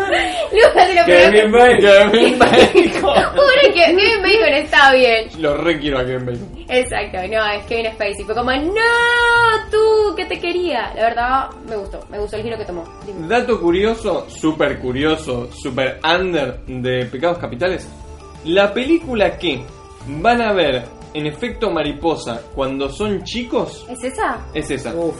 Lucas se lo Kevin. Bacon. Kevin Bacon. Que Kevin Bacon está bien. Lo re quiero a Kevin Bacon. Exacto, no, es Kevin Spacey. Fue como, no, tú, que te quería. La verdad, me gustó, me gustó el giro que tomó. Dime. Dato curioso, super curioso, super under de Pecados Capitales. La película que van a ver en efecto mariposa cuando son chicos ¿Es esa? es esa. Uf.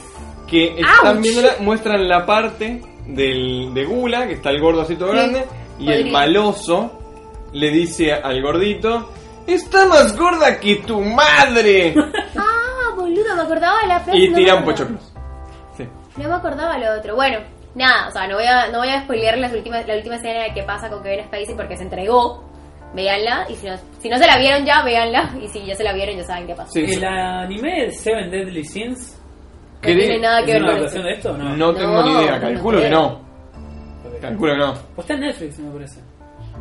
Que están viéndola, muestran la parte del, de Gula, que está el gordo así todo Sí, grande, y el podría. maloso le dice al gordito, está más gorda que tu madre. Ah, boludo, me acordaba de la frase. y no tiran me acordaba. pochoclos. Sí. No me acordaba lo otro. Bueno, nada, o sea, no voy a, no voy a spoilear las últimas, la última escena de qué pasa con Kevin Spacey porque se entregó. Véanla, y si no, si no se la vieron ya, véanla. Y si ya se la vieron, ya saben qué pasó. Sí. El anime de Seven Deadly Sins. No tiene nada que ¿Es ver con esto. de esto o no? No tengo No, ni idea, no calculo que no. Calculo que no. Pues está en Netflix, me parece.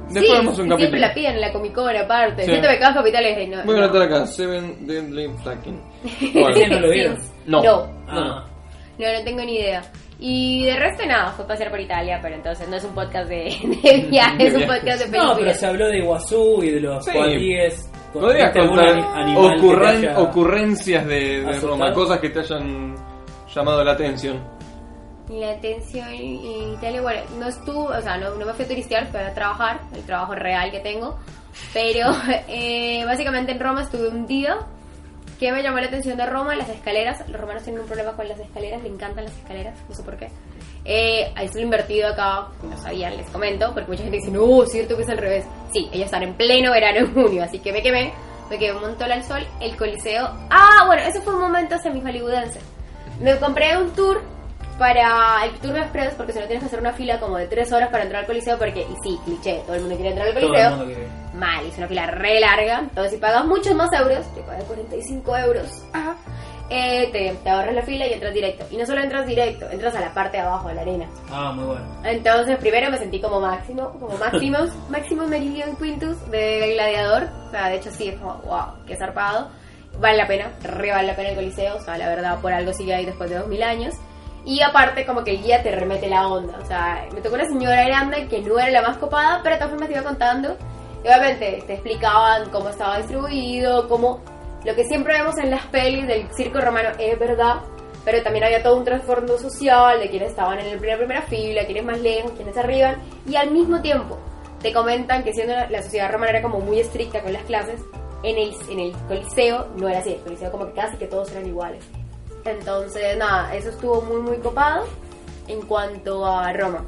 Después sí, vemos un siempre capítulo. la piden en la Comic Con aparte. Sí. Siento que cada capital es no, Voy a no. anotar acá, Seven Deadly Fucking. ¿Sí, Bueno, no lo vieron? No. No. Ah. No, no tengo ni idea. Y de resto nada, fue pasear por Italia, pero entonces no es un podcast de, de viaje, es un podcast de No, pero películas. se habló de Iguazú y de los Sí. cuatíes. podrías ¿Viste algún contar ocurren- ocurrencias de? Roma, cosas que te hayan llamado la atención. La atención en Italia, bueno, no estuvo, o sea, no, no me fui a turistear, fui a trabajar, el trabajo real que tengo. Pero eh, básicamente en Roma estuve un día. Que me llamó la atención de Roma? Las escaleras. Los romanos tienen un problema con las escaleras, le encantan las escaleras, no sé por qué. Eh, ahí lo invertido acá, no sabían, les comento, porque mucha gente dice, no, es cierto que es al revés. Sí, ellos están en pleno verano en junio, así que me quemé, me quemé un montón al sol, el coliseo. Ah, bueno, ese fue un momento semi-hollywoodense. Me compré un tour para el Tour Express, porque si no tienes que hacer una fila como de tres horas para entrar al coliseo, porque, y sí, cliché, todo el mundo quiere entrar al coliseo. Mal, es una fila re larga. Entonces, si pagas muchos más euros, yo pagué 45 euros, ajá, eh, te, te ahorras la fila y entras directo. Y no solo entras directo, entras a la parte de abajo de la arena. Ah, muy bueno. Entonces, primero me sentí como máximo, como Maximus, Maximus Meridian Quintus de Gladiador. O sea, de hecho, sí, es como, wow, qué zarpado. Vale la pena, re vale la pena el Coliseo. O sea, la verdad, por algo sigue ahí después de 2000 años. Y aparte, como que el guía te remete la onda. O sea, me tocó una señora grande que no era la más copada, pero también me iba contando. Obviamente te explicaban cómo estaba distribuido, cómo lo que siempre vemos en las pelis del circo romano es verdad, pero también había todo un trasfondo social de quienes estaban en la primera, primera fila, quienes más lejos, quienes arriban, y al mismo tiempo te comentan que siendo la sociedad romana era como muy estricta con las clases, en el, en el coliseo no era así, el coliseo como que casi que todos eran iguales. Entonces, nada, eso estuvo muy, muy copado en cuanto a Roma.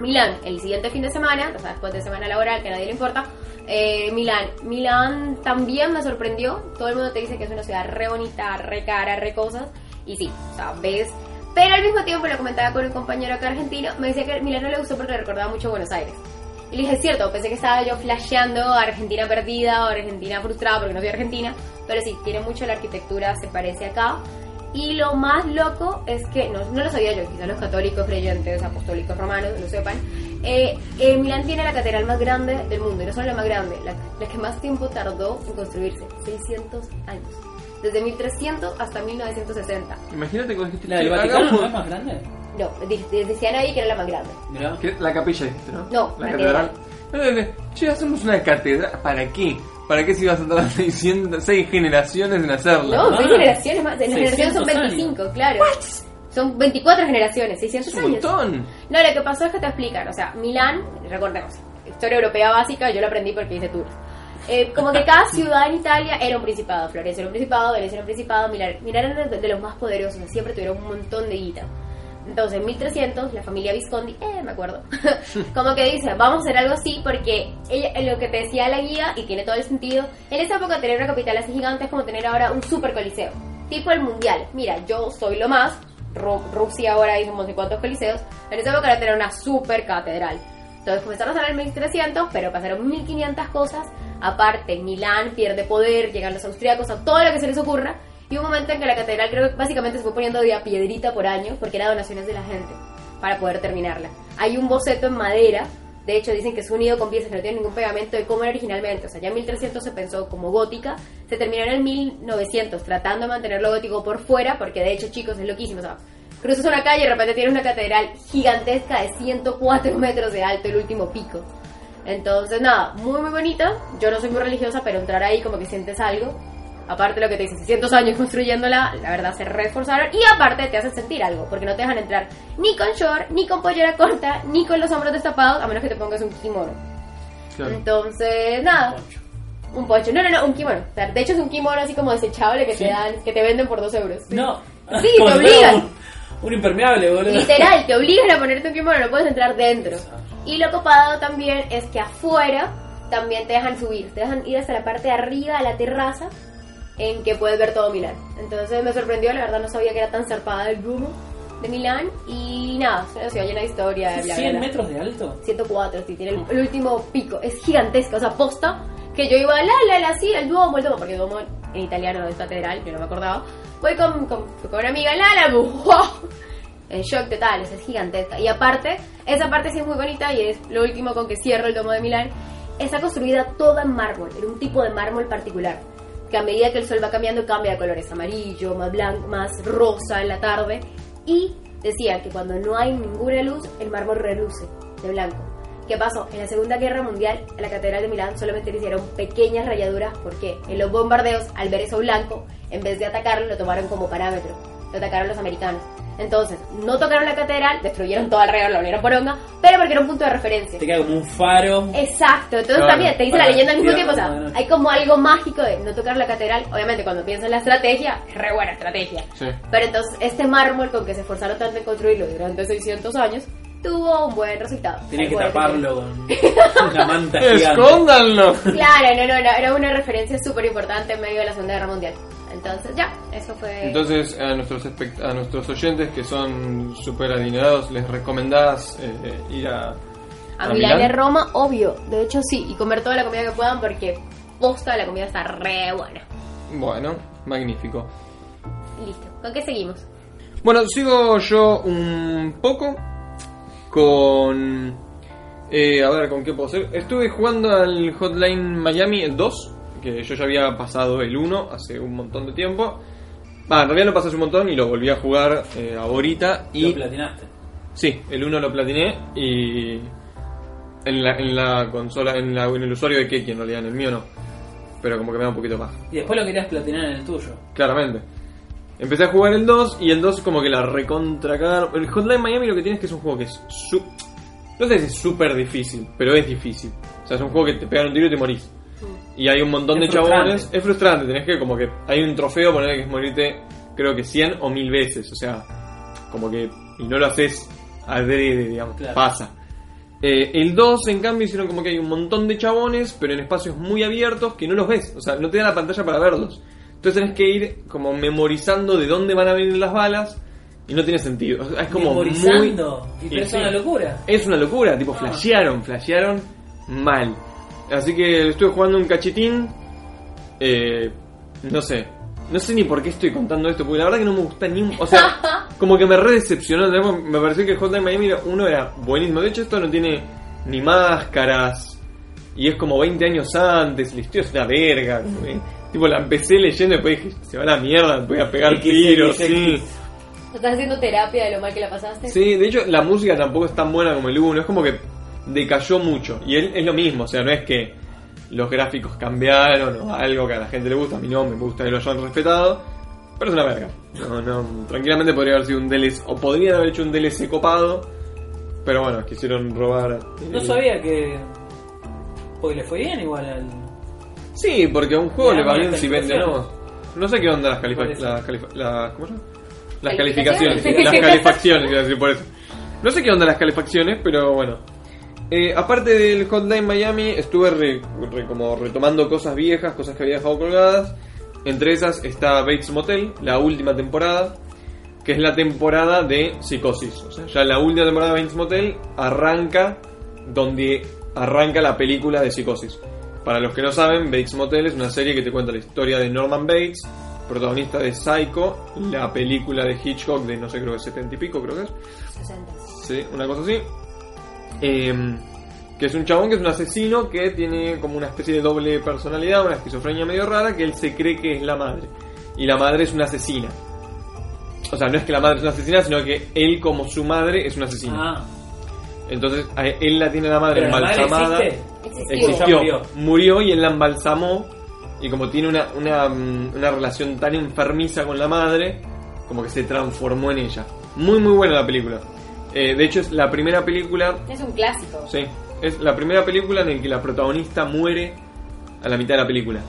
Milán, el siguiente fin de semana, o sea, después de semana laboral, que a nadie le importa, eh, Milán. También me sorprendió. Todo el mundo te dice que es una ciudad re bonita, re cara, re cosas. Y sí, o sea, ves. Pero al mismo tiempo lo comentaba con un compañero acá argentino, me decía que Milán no le gustó porque recordaba mucho Buenos Aires. Y le dije, es cierto, pensé que estaba yo flasheando Argentina perdida o Argentina frustrada porque no soy argentina. Pero sí, tiene mucho la arquitectura, se parece acá. Y lo más loco es que, no, no lo sabía yo, quizás los católicos creyentes, apostólicos romanos, lo sepan, eh, eh, Milán tiene la catedral más grande del mundo, y no solo la más grande, la, la que más tiempo tardó en construirse, 600 años. Desde 1300 hasta 1960. Imagínate cuando dijiste ¿La del "Che, Vaticano no es más grande? No, decían ahí que era la más grande. La capilla ¿no? No, la la catedral. No, no. Che, hacemos una catedral. ¿Para qué? ¿Para qué si vas a tardar 600, seis generaciones en hacerla? No, Ah, seis generaciones más, en las generaciones son 600 25, claro. Son 24 generaciones, 600 es un años. montón. No, lo que pasó es que te explican, o sea, Milán, recordemos, historia europea básica, yo lo aprendí porque hice tours. Eh, como que cada ciudad en Italia era un principado, Florencia era un principado, Venecia era un principado, Milán, Milán era de, de los más poderosos, siempre tuvieron un montón de guita. Entonces, en 1300, la familia Visconti, eh, me acuerdo, como que dice, vamos a hacer algo así porque ella- lo que te decía la guía, y tiene todo el sentido, en esa época tener una capital así gigante es como tener ahora un super coliseo, tipo el mundial. Mira, yo soy lo más, Ru- Rusia ahora hizo no sé cuántos coliseos, en esa época era tener una super catedral. Entonces comenzaron a hacer el 1300, pero pasaron 1500 cosas. Aparte, Milán pierde poder, llegan los austriacos, a todo lo que se les ocurra. Y un momento en que la catedral creo que básicamente se fue poniendo de a piedrita por año, porque era donaciones de la gente, para poder terminarla. Hay un boceto en madera, de hecho dicen que es unido con piezas que no tienen ningún pegamento de cómo era originalmente. O sea, ya en 1300 se pensó como gótica, se terminó en el 1900 tratando de mantenerlo gótico por fuera, porque de hecho chicos es loquísimo. O sea, Cruzas una calle y de repente tienes una catedral gigantesca de 104 metros de alto, el último pico. Entonces, nada, muy muy bonita. Yo no soy muy religiosa, pero entrar ahí como que sientes algo. Aparte de lo que te dice, 600 años construyéndola, la verdad se reforzaron. Y aparte te hace sentir algo, porque no te dejan entrar ni con short, ni con pollera corta, ni con los hombros destapados, a menos que te pongas un kimono. Claro. Entonces, nada, un poncho. No, no, no, un kimono. O sea, de hecho es un kimono así como desechable que Sí. te dan, que te venden por 2 euros. No. Sí, te obligan. Un, un impermeable, boludo. Literal, te obligan a ponerte un kimono, no puedes entrar dentro. Y lo copado también es que afuera también te dejan subir, te dejan ir hasta la parte de arriba de la terraza en que puedes ver todo Milán. Entonces me sorprendió, la verdad no sabía que era tan zarpada el humo de Milán y nada, es una ciudad llena de historia, bla, bla, 100 bla. metros de alto. 104, sí, tiene el, el último pico, es gigantesca, o sea, posta, que yo iba, la, la, la, sí, el Duomo, el Duomo, porque el Duomo en italiano es catedral, yo no me acordaba, voy con, con, con una amiga, la, la, wow, en shock total, o sea, es gigantesca, y aparte, esa parte sí es muy bonita, y es lo último con que cierro el Duomo de Milán, está construida toda en mármol, en un tipo de mármol particular, que a medida que el sol va cambiando cambia de colores, amarillo, más blanco, más rosa en la tarde, y decían que cuando no hay ninguna luz, el mármol reluce de blanco. ¿Qué pasó? En la Segunda Guerra Mundial, a la Catedral de Milán solamente le hicieron pequeñas rayaduras porque en los bombardeos, al ver eso blanco, en vez de atacarlo, lo tomaron como parámetro. Lo atacaron los americanos. Entonces, no tocaron la catedral, destruyeron todo alrededor, la unieron poronga, pero porque era un punto de referencia. Te queda como un faro. Exacto, entonces Claro, también te dice la leyenda al mismo tiempo, o sea, hay como algo mágico de no tocar la catedral. Obviamente, cuando piensas en la estrategia, es re buena estrategia. Sí. Pero entonces, este mármol con que se esforzaron tanto en construirlo durante 600 años, tuvo un buen resultado. Tenía que taparlo con una manta gigante. ¡Escóndanlo! Claro, no, no, no, era una referencia súper importante en medio de la Segunda Guerra Mundial. Entonces, ya, eso fue. Entonces, a nuestros, espect- a nuestros oyentes que son súper adinerados, ¿les recomendás eh, ir a, a Milán y a Roma, obvio. De hecho, sí, y comer toda la comida que puedan porque posta la comida está re buena. Bueno, magnífico. Listo, ¿con qué seguimos? Bueno, sigo yo un poco con... eh, a ver, ¿con qué puedo hacer? Estuve jugando al Hotline Miami el 2, que yo ya había pasado el 1 hace un montón de tiempo. Ah, en realidad lo pasé hace un montón y lo volví a jugar eh, ahorita. Lo Y platinaste. sí, el 1 lo platiné y... En la, en la consola, en, la, en el usuario de Keki en realidad, en el mío no. Pero como que me da un poquito más. Y después lo querías platinar en el tuyo. Claramente. Empecé a jugar el 2 y el 2 como que la recontra. El Hotline Miami lo que tiene es que es un juego que es su... No sé si es súper difícil, pero es difícil. O sea, es un juego que te pegan un tiro y te morís. Y hay un montón Es de chabones. Es frustrante, tenés que como que... Hay un trofeo, poner que es morirte creo que 100 o 1000 veces. O sea, como que... Y no lo haces adrede, digamos. Claro. Pasa. Eh, el 2, en cambio, hicieron como que hay un montón de chabones, pero en espacios muy abiertos que no los ves. O sea, no te da la pantalla para verlos. Entonces tenés que ir como memorizando de dónde van a venir las balas y no tiene sentido. Es como Memorizando. muy... Y pero es sí. una locura. Es una locura, tipo, Ah. flashearon, flashearon mal. Así que estuve jugando un cachitín. Eh, no sé. No sé ni por qué estoy contando esto, porque la verdad que no me gusta ni un... O sea, como que me re decepcionó. Me pareció que el Hotline Miami 1 era buenísimo. De hecho, esto no tiene ni máscaras. Y es como 20 años antes. La historia es una verga. tipo, la empecé leyendo y después dije, se va a la mierda, voy a pegar tiros. Sí. ¿Estás haciendo terapia de lo mal que la pasaste? Sí, de hecho la música tampoco es tan buena como el 1, es como que decayó mucho. Y él es lo mismo, o sea, no es que los gráficos cambiaron o algo que a la gente le gusta, a mí no, me gusta que lo hayan respetado, pero es una verga. No, no, tranquilamente podría haber sido un DLC, o podrían haber hecho un DLC copado, pero bueno, quisieron robar. No sabía que. Porque le fue bien igual al. Sí, porque a un juego Le le va bien si vende o no. No sé qué onda las calificaciones. Las, califa- las- ¿Cómo se llama? Las ¿Calificaciones? las calefacciones, a decir por eso. No sé qué onda las calefacciones, pero bueno. Eh, aparte del Hotline Miami, estuve re- re- como retomando cosas viejas, cosas que había dejado colgadas. Entre esas está Bates Motel, la última temporada, que es la temporada de Psicosis. O sea, ya la última temporada de Bates Motel arranca donde arranca la película de Psicosis. Para los que no saben, Bates Motel es una serie que te cuenta la historia de Norman Bates, protagonista de Psycho, la película de Hitchcock de no sé, creo que 70 y pico, creo que es. 60. Sí, una cosa así. Em, que es un chabón que es un asesino que tiene como una especie de doble personalidad, una esquizofrenia medio rara, que él se cree que es la madre. Y la madre es una asesina. O sea, no es que la madre es una asesina, sino que él como su madre es un asesino. Ah, Entonces a él la tiene la madre pero la madre embalsamada. existe. Existió. Murió. murió. y él la embalsamó. Y como tiene una, una, mm, una relación tan enfermiza con la madre, como que se transformó en ella. Muy, muy buena la película. Eh, de hecho, es la primera película. Es un clásico. Sí, es la primera película en la que la protagonista muere a la mitad de la película.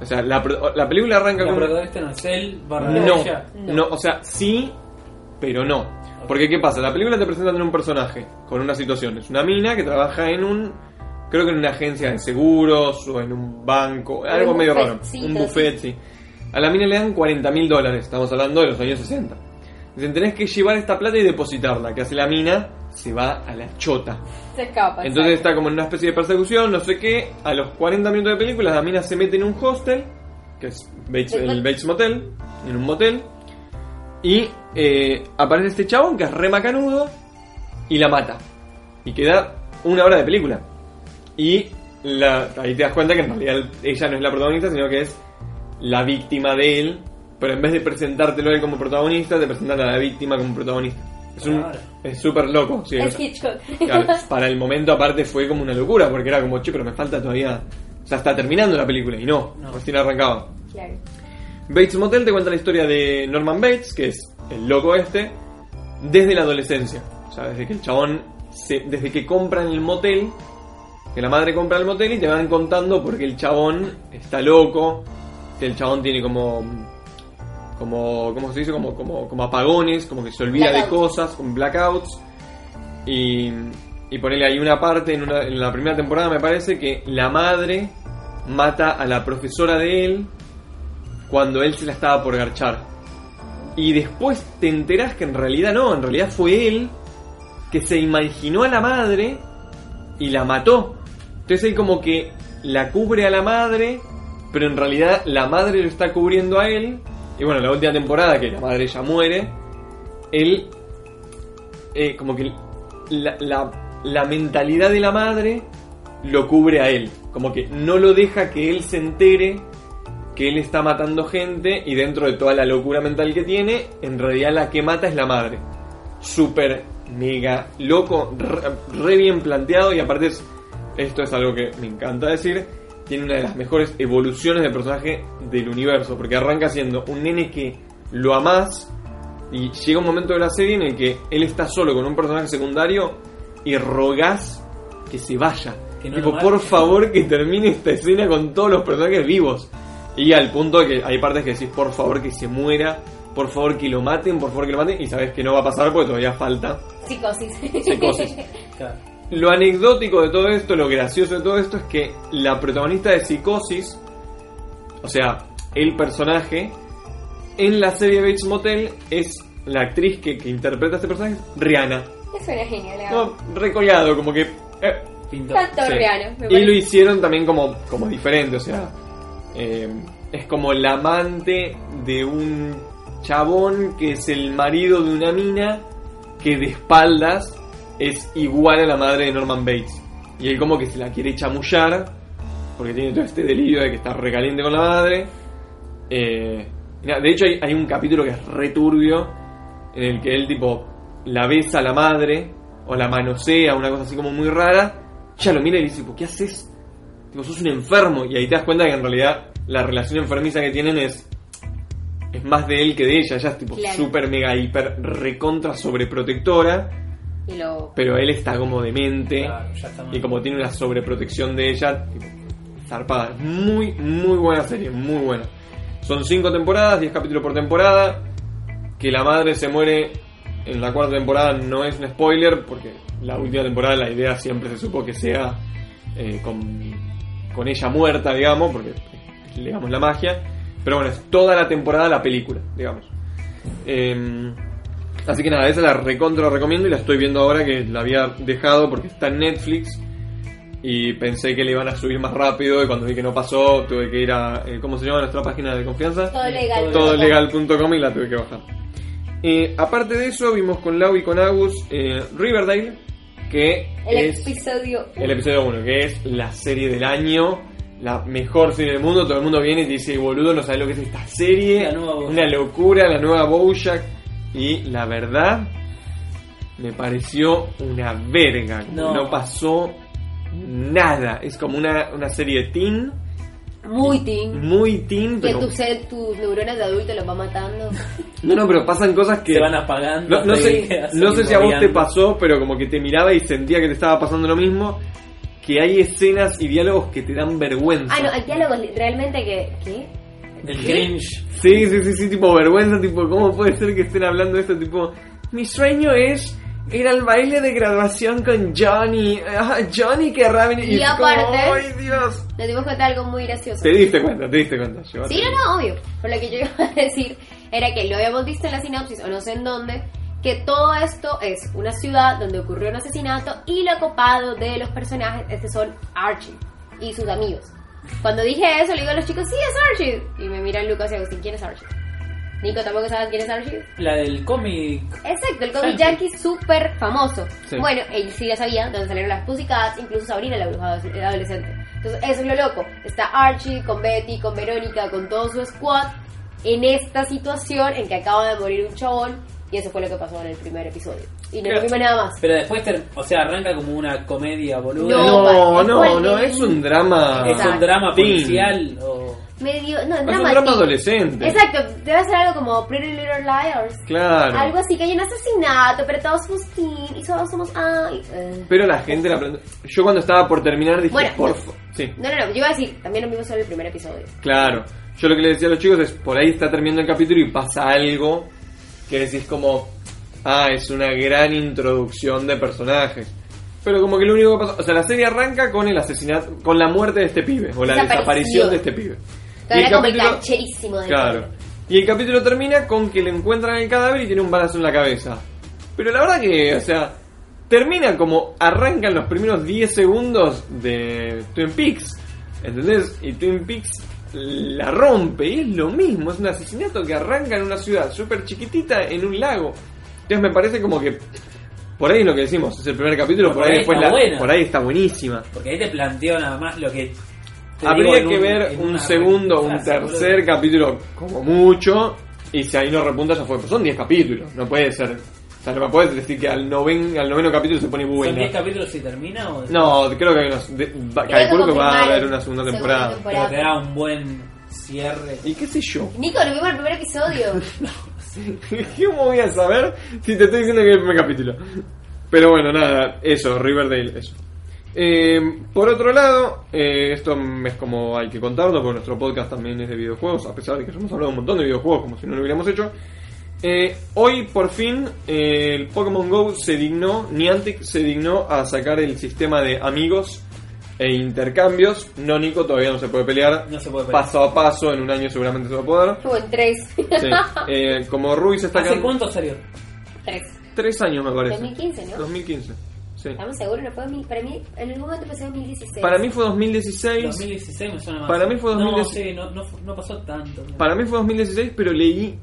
O sea, la, pro- la película arranca La con. protagonista no es él, barra No, ella. no, o sea, sí, pero no. Porque, ¿qué pasa? La película te presenta en un personaje con una situación. Es una mina que trabaja en un. Creo que en una agencia de seguros o en un banco, algo medio raro. Un buffet, sí. A la mina le dan 40 mil dólares, estamos hablando de los años 60. Dicen, tenés que llevar esta plata y depositarla. ¿Qué hace la mina? Se va a la chota. Se escapa. Entonces está como en una especie de persecución, no sé qué. A los 40 minutos de película, la mina se mete en un hostel, que es Bates el Bates Motel, en un motel. Y eh, aparece este chabón que es re macanudo y la mata. Y queda una hora de película. Y la, ahí te das cuenta que en realidad ella no es la protagonista, sino que es la víctima de él. Pero en vez de presentártelo a él como protagonista, te presentan a la víctima como protagonista. Es un es súper loco. sí, Es Hitchcock. Claro, para el momento aparte fue como una locura, porque era como, che, pero me falta todavía... O sea, está terminando la película, y no, No. recién arrancaba. Claro. Bates Motel te cuenta la historia de Norman Bates, que es el loco este, desde la adolescencia. O sea, desde que el chabón, se- desde que compran el motel, que la madre compra el motel y te van contando porque el chabón está loco, que el chabón tiene como... Como, ¿cómo se dice? Como, como, como apagones, como que se olvida de cosas, con blackouts. Y, y ponele ahí una parte en, una- en la primera temporada, me parece, que la madre mata a la profesora de él cuando él se la estaba por garchar. Y después te enterás que en realidad no, en realidad fue él que se imaginó a la madre y la mató. Entonces él como que la cubre a la madre, pero en realidad la madre lo está cubriendo a él. Y bueno, la última temporada que la madre ya muere, él eh, como que la, la, mentalidad de la madre lo cubre a él. Como que no lo deja que él se entere que él está matando gente y dentro de toda la locura mental que tiene, en realidad la que mata es la madre. Súper, mega, loco, re, re bien planteado y aparte es, esto es algo que me encanta decir, tiene una de las mejores evoluciones de personaje del universo, porque arranca siendo un nene que lo amás y llega un momento de la serie en el que él está solo con un personaje secundario y rogás que se vaya. Que no tipo, por favor que termine esta escena con todos los personajes vivos. Y al punto de que hay partes que decís, por favor que se muera, por favor que lo maten, por favor que lo maten, y sabes que no va a pasar porque todavía falta Psicosis. psicosis. Claro. Lo anecdótico de todo esto, lo gracioso de todo esto es que la protagonista de Psicosis, o sea, el personaje, en la serie Bates Motel es la actriz que, que interpreta a este personaje, Rihanna. Eso era genial. No, recolgado, como que... eh, Pintó. Tanto Sí. Rihanna, me Y lo hicieron también como, como diferente, o sea, eh, es como la amante de un chabón que es el marido de una mina que de espaldas es igual a la madre de Norman Bates. Y él como que se la quiere chamullar, porque tiene todo este delirio de que está recaliente con la madre. Eh, de hecho hay, hay un capítulo que es returbio en el que él tipo la besa a la madre o la manosea, una cosa así como muy rara. Ya lo mira y dice, "¿Por ¿qué haces? Tipo, sos un enfermo. Y ahí te das cuenta que en realidad la relación enfermiza que tienen es es más de él que de ella. Ella es tipo Claro. súper mega hiper recontra sobreprotectora, Y lo... pero él está como demente Claro, ya está mal. y como tiene una sobreprotección de ella, tipo, zarpada. Muy, muy buena serie, muy buena. Son cinco temporadas, 10 capítulos por temporada. Que la madre se muere en la cuarta temporada no es un spoiler, porque la última temporada la idea siempre se supo que sea eh, con, con ella muerta, digamos, porque es, digamos la magia. Pero bueno, es toda la temporada la película, digamos. Eh, así que nada, esa la recontra recomiendo y la estoy viendo ahora que la había dejado porque está en Netflix y pensé que le iban a subir más rápido y cuando vi que no pasó tuve que ir a, eh, ¿cómo se llama nuestra página de confianza? Todo legal. Todolegal.com y la tuve que bajar. Eh, aparte de eso, vimos con Lau y con Agus eh, Riverdale, que El es episodio... el episodio 1, que es la serie del año, la mejor serie del mundo, todo el mundo viene y te dice, boludo, no sabes lo que es esta serie, La nueva una locura, la nueva Bojack, y la verdad, me pareció una verga, No. no, pasó nada, es como una, una serie teen, Muy teen. muy teen, Que pero... tus, tus neuronas de adulto los va matando. No, no, pero pasan cosas que... Se van apagando. No, sé, que no sé si a vos te pasó, pero como que te miraba y sentía que te estaba pasando lo mismo, que hay escenas y diálogos que te dan vergüenza. Ah, no, hay diálogos realmente que. ¿Qué? El ¿Qué? cringe. Sí, sí, sí, sí, tipo vergüenza, tipo, ¿cómo puede ser que estén hablando de esto? Tipo, mi sueño es ir al baile de graduación con Johnny. Ah, Johnny querrá venir. Y como, aparte- ¡Ay, Dios! Nos dimos cuenta de algo muy gracioso. Te diste cuenta, te diste cuenta. llévate. Sí, no, no, obvio. Pero lo que yo iba a decir era que lo habíamos visto en la sinopsis, o no sé en dónde, que todo esto es una ciudad donde ocurrió un asesinato y lo copado de los personajes, este son Archie y sus amigos. Cuando dije eso, le digo a los chicos, sí, es Archie. Y me miran Lucas y Agustín, ¿quién es Archie? Nico, ¿tampoco sabes quién es Archie? La del cómic. Exacto, el cómic Yankee. súper famoso. Sí. Bueno, él sí ya sabía dónde salieron las Pussycats, incluso Sabrina la bruja adoles- adolescente. Entonces, eso es lo loco. Está Archie con Betty, con Verónica, con todo su squad en esta situación en que acaba de morir un chabón y eso fue lo que pasó en el primer episodio. Y no Claro. vimos nada más. Pero después, ter- o sea, arranca como una comedia boluda. No, No, no, es un drama. es un drama teen. policial o... Medio, no, Es un drama adolescente. Exacto, debe ser algo como Pretty Little Liars. Claro. Algo así, que hay un asesinato, pero todos somos teen y todos somos... Ay, eh. Pero la gente la aprende. Yo cuando estaba por terminar dije, Bueno, por no. fa- Sí. No, no, no, yo iba a decir, también lo vimos solo el primer episodio. Claro. Yo lo que le decía a los chicos es, por ahí está terminando el capítulo y pasa algo que decís como, ah, es una gran introducción de personajes. Pero como que lo único que pasa, o sea, la serie arranca con el asesinato, con la muerte de este pibe, o la Desaparición. de este pibe. Y el como el de Claro. todo. Y el capítulo termina con que le encuentran el cadáver y tiene un balazo en la cabeza. Pero la verdad que, o sea, termina como arrancan los primeros 10 segundos de Twin Peaks. ¿Entendés? Y Twin Peaks la rompe y es lo mismo, es un asesinato que arranca en una ciudad súper chiquitita en un lago. Entonces me parece como que por ahí es lo que decimos, es el primer capítulo, Por por, ahí ahí después está la, buena. por ahí está buenísima. Porque ahí te planteo nada más lo que... Habría que un- ver un segundo, un frase, tercer capítulo como mucho. Y si ahí no repunta ya fue. Pues son 10 capítulos, no puede ser. O sea, no me puedes decir que al, noven, al noveno capítulo se pone ¿Son buena. 10 capítulos y termina o...? No, creo que hay unos, de- va- Creo calculo que va a haber una segunda temporada. Pero te da un buen cierre. ¿Y qué sé yo? Nico, lo vimos en el primer episodio. ¿Cómo voy a saber si te estoy diciendo que es el primer capítulo? Pero bueno, nada, eso, Riverdale, eso. Eh, por otro lado, eh, esto es como hay que contarlo, porque nuestro podcast también es de videojuegos, a pesar de que hemos hablado un montón de videojuegos como si no lo hubiéramos hecho. Eh, hoy, por fin, eh, el Pokémon Go se dignó, Niantic se dignó a sacar el sistema de amigos e intercambios. No, Nico, todavía no se puede pelear. No se puede pelear. Paso a paso, en un año seguramente se va a poder. Estuvo en tres. Sí. Eh, como Ruiz está ¿Hace acá. cuánto salió? tres. Tres años me parece. 2015, ¿no? 2015. Sí. ¿Estamos seguros? ¿No fue 2000? Para mí, en algún momento en 2016. Para mí fue 2016. 2016 me suena más. Para mí fue No, 2016. sí, no, no, no pasó tanto. Para mí fue 2016, pero leí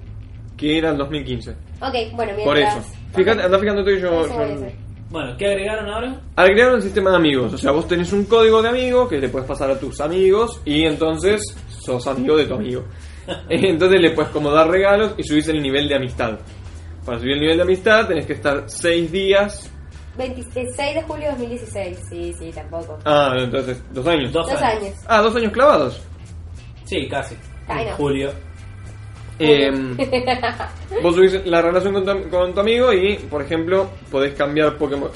que era el 2015. Ok, bueno, mientras... Por eso. Fíjate, anda fijándote que yo. Yo-. Bueno, ¿qué agregaron ahora? Agregaron un sistema de amigos. O sea, vos tenés un código de amigo que le puedes pasar a tus amigos y entonces sos amigo de tu amigo. Entonces le puedes como dar regalos y subís el nivel de amistad. Para subir el nivel de amistad tenés que estar 6 días. 26 de julio de 2016. Sí, sí, tampoco. Ah, entonces, dos años. Dos, Dos años. Ah, dos años clavados. Sí, casi. Ay, En no. julio. Eh, vos subís la relación con tu, con tu amigo y, por ejemplo, podés cambiar Pokémon.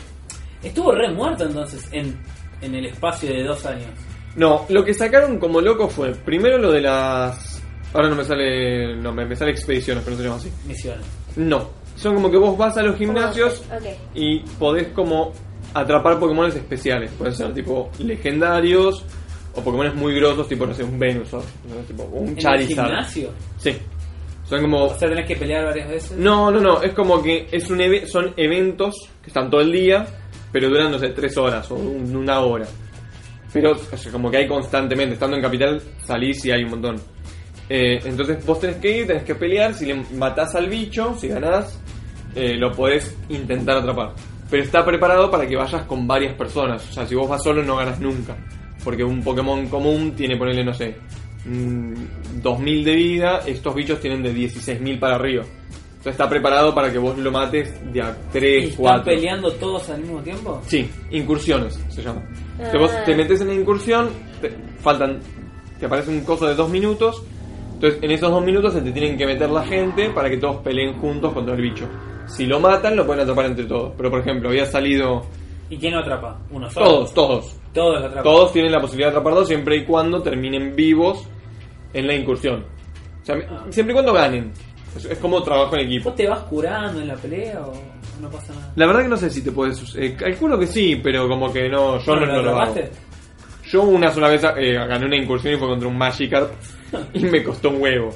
Estuvo re muerto entonces en, en el espacio de dos años. No, lo que sacaron como loco fue primero lo de las. Ahora no me sale. No, me, me sale expediciones, pero no se llama así. Misiones. No, son como que vos vas a los gimnasios y podés como atrapar Pokémones especiales. Pueden ser tipo legendarios o Pokémones muy grosos, tipo, no sé, un Venusaur, ¿no? tipo, un ¿En el Charizard. gimnasio? Sí. Son como O sea, tenés que pelear varias veces. No, no, no, es como que es un eve- son eventos que están todo el día, pero duran, no sé, tres horas o un- una hora. Pero o sea, como que hay constantemente, estando en Capital salís y hay un montón. Eh, entonces vos tenés que ir, tenés que pelear, si le matás al bicho, si ganás, eh, lo podés intentar atrapar. Pero está preparado para que vayas con varias personas, o sea, si vos vas solo no ganas nunca. Porque un Pokémon común tiene, ponerle, no sé, mm, 2000 de vida, estos bichos tienen de 16000 para arriba. Entonces está preparado para que vos lo mates de a ¿Y 3, están 4. peleando todos al mismo tiempo? Sí, incursiones se llama. Ah. Entonces vos te metes en la incursión, te, faltan, te aparece un coso de dos minutos. Entonces en esos dos minutos se te tienen que meter la gente para que todos peleen juntos contra el bicho. Si lo matan, lo pueden atrapar entre todos. Pero por ejemplo, había salido ¿Y quién lo atrapa? Uno solo. todos, todos. Todos lo atrapan. Todos tienen la posibilidad de atrapar dos siempre y cuando terminen vivos en la incursión. O sea, siempre y cuando ganen. Es, es como trabajo en equipo. ¿Vos te vas curando en la pelea o no pasa nada? La verdad que no sé si te puedes... Eh, calculo que sí, pero como que no, yo no, ¿Pero no lo hago. Yo una sola vez eh, gané una incursión y fue contra un Magikarp y me costó un huevo.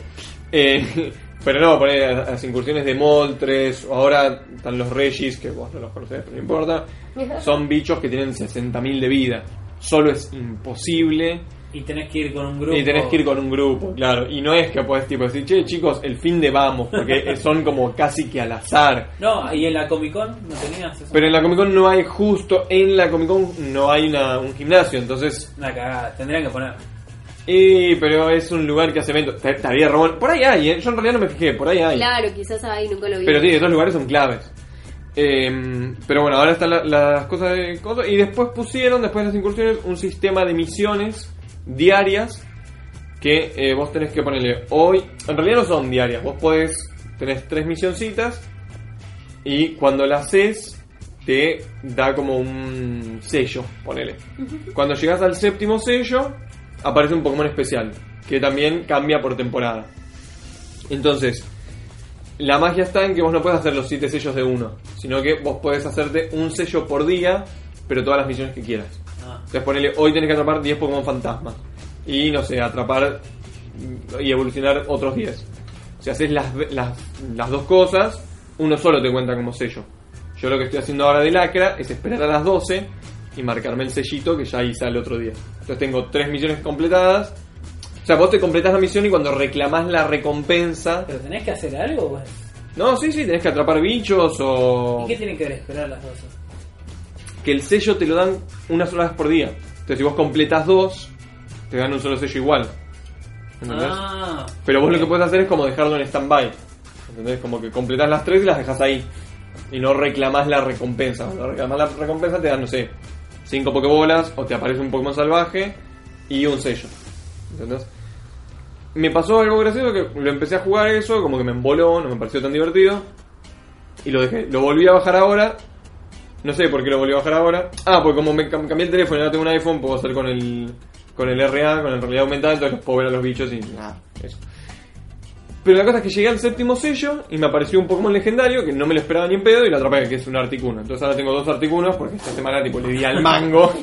Eh, pero no, poner las incursiones de Moltres, o ahora están los Regis, que vos no los conocés, pero no importa. Son bichos que tienen 60.000 de vida. Solo es imposible Y tenés que ir con un grupo. y tenés que ir con un grupo, claro. Y no es que puedes tipo decir, che chicos, el fin de vamos, porque son como casi que al azar. No, y en la Comic Con no tenías eso. Pero en la Comic Con no hay justo, en la Comic Con no hay una, un gimnasio, entonces Una cagada, tendrían que poner. Y, pero es un lugar que hace eventos. Estaría Ramón. Por ahí hay, ¿eh? Yo en realidad no me fijé, por ahí hay. Claro, quizás ahí nunca lo vi. Pero sí, esos lugares son claves. Eh, pero bueno, ahora están la- las cosas de cosas. Y después pusieron, después de las incursiones, un sistema de misiones diarias que eh, vos tenés que ponerle hoy. En realidad no son diarias, vos podés. Tenés tres misioncitas y cuando las haces te da como un sello, ponele. Cuando llegas al séptimo sello, aparece un Pokémon especial, que también cambia por temporada. Entonces, la magia está en que vos no puedes hacer los 7 sellos de uno, sino que vos podés hacerte un sello por día, pero todas las misiones que quieras. Entonces ponele, hoy tenés que atrapar 10 Pokémon fantasmas. Y no sé, atrapar y evolucionar otros 10. Si haces las, las, las dos cosas, uno solo te cuenta como sello. Yo lo que estoy haciendo ahora de lacra es esperar a las 12 y marcarme el sellito que ya hice al otro día. Entonces tengo tres misiones completadas. O sea, vos te completás la misión y cuando reclamás la recompensa... ¿Pero tenés que hacer algo? Pues? No, sí, sí, tenés que atrapar bichos o... ¿Y qué tienen que ver esperar las 12? Que el sello te lo dan una sola vez por día. Entonces, si vos completas dos, te dan un solo sello igual. ¿Entendés? Ah, Pero vos lo que puedes hacer es como dejarlo en stand-by. ¿Entendés? Como que completás las tres y las dejas ahí. Y no reclamás la recompensa. Cuando reclamás la recompensa te dan, no sé, cinco pokebolas o te aparece un Pokémon salvaje y un sello. ¿Entendés? Me pasó algo gracioso que lo empecé a jugar eso, como que me emboló, no me pareció tan divertido. Y lo dejé. Lo volví a bajar ahora. No sé por qué lo volví a bajar ahora. Ah, porque como me cam- cambié el teléfono y ahora tengo un iPhone, puedo hacer con el con el RA, con el realidad aumentada, entonces los puedo ver a los bichos y nada, eso. Pero la cosa es que llegué al séptimo sello y me apareció un Pokémon legendario que no me lo esperaba ni en pedo y lo atrapé, que es un Articuno. Entonces ahora tengo dos Articunos porque esta semana tipo le di al mango.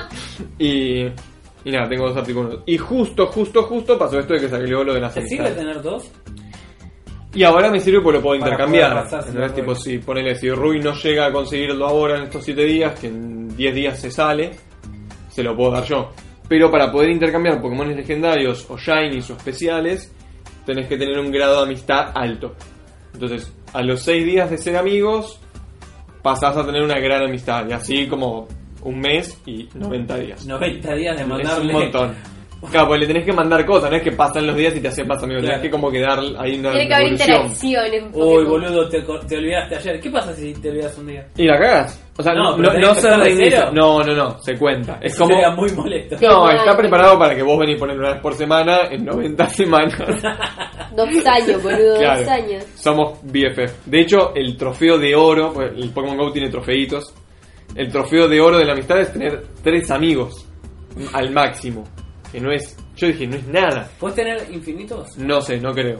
y, y nada, tengo dos Articunos. Y justo, justo, justo pasó esto de que salió lo de las ¿te sirve tener dos? Y ahora me sirve porque lo puedo intercambiar. la Tipo, si ponele, si Rui no llega a conseguirlo ahora en estos 7 días, que en 10 días se sale, se lo puedo dar yo. Pero para poder intercambiar Pokémon legendarios o Shinies o especiales, tenés que tener un grado de amistad alto. Entonces, a los 6 días de ser amigos, pasás a tener una gran amistad. Y así como un mes y 90 días. 90 días de Es mandarle. un montón. Claro, pues le tenés que mandar cosas, no es que pasan los días y te hacen más amigo, Claro. tenés que como que dar ahí una Tiene que haber interacción en Uy, boludo, te, olvidaste ayer. ¿Qué pasa si te olvidas un día? Y la cagas. O sea, No, no, no, se reinicia. No, no, no, se cuenta. Es Eso como. sería muy molesto. No, está preparado para que vos venís poniendo una vez por semana en 90 semanas. Dos años, boludo, Claro. dos años. Somos BFF. De hecho, el trofeo de oro, pues el Pokémon Go tiene trofeitos. El trofeo de oro de la amistad es tener tres amigos al máximo. Que no es. Yo dije, no es nada. ¿Puedes tener infinitos? No sé, no creo.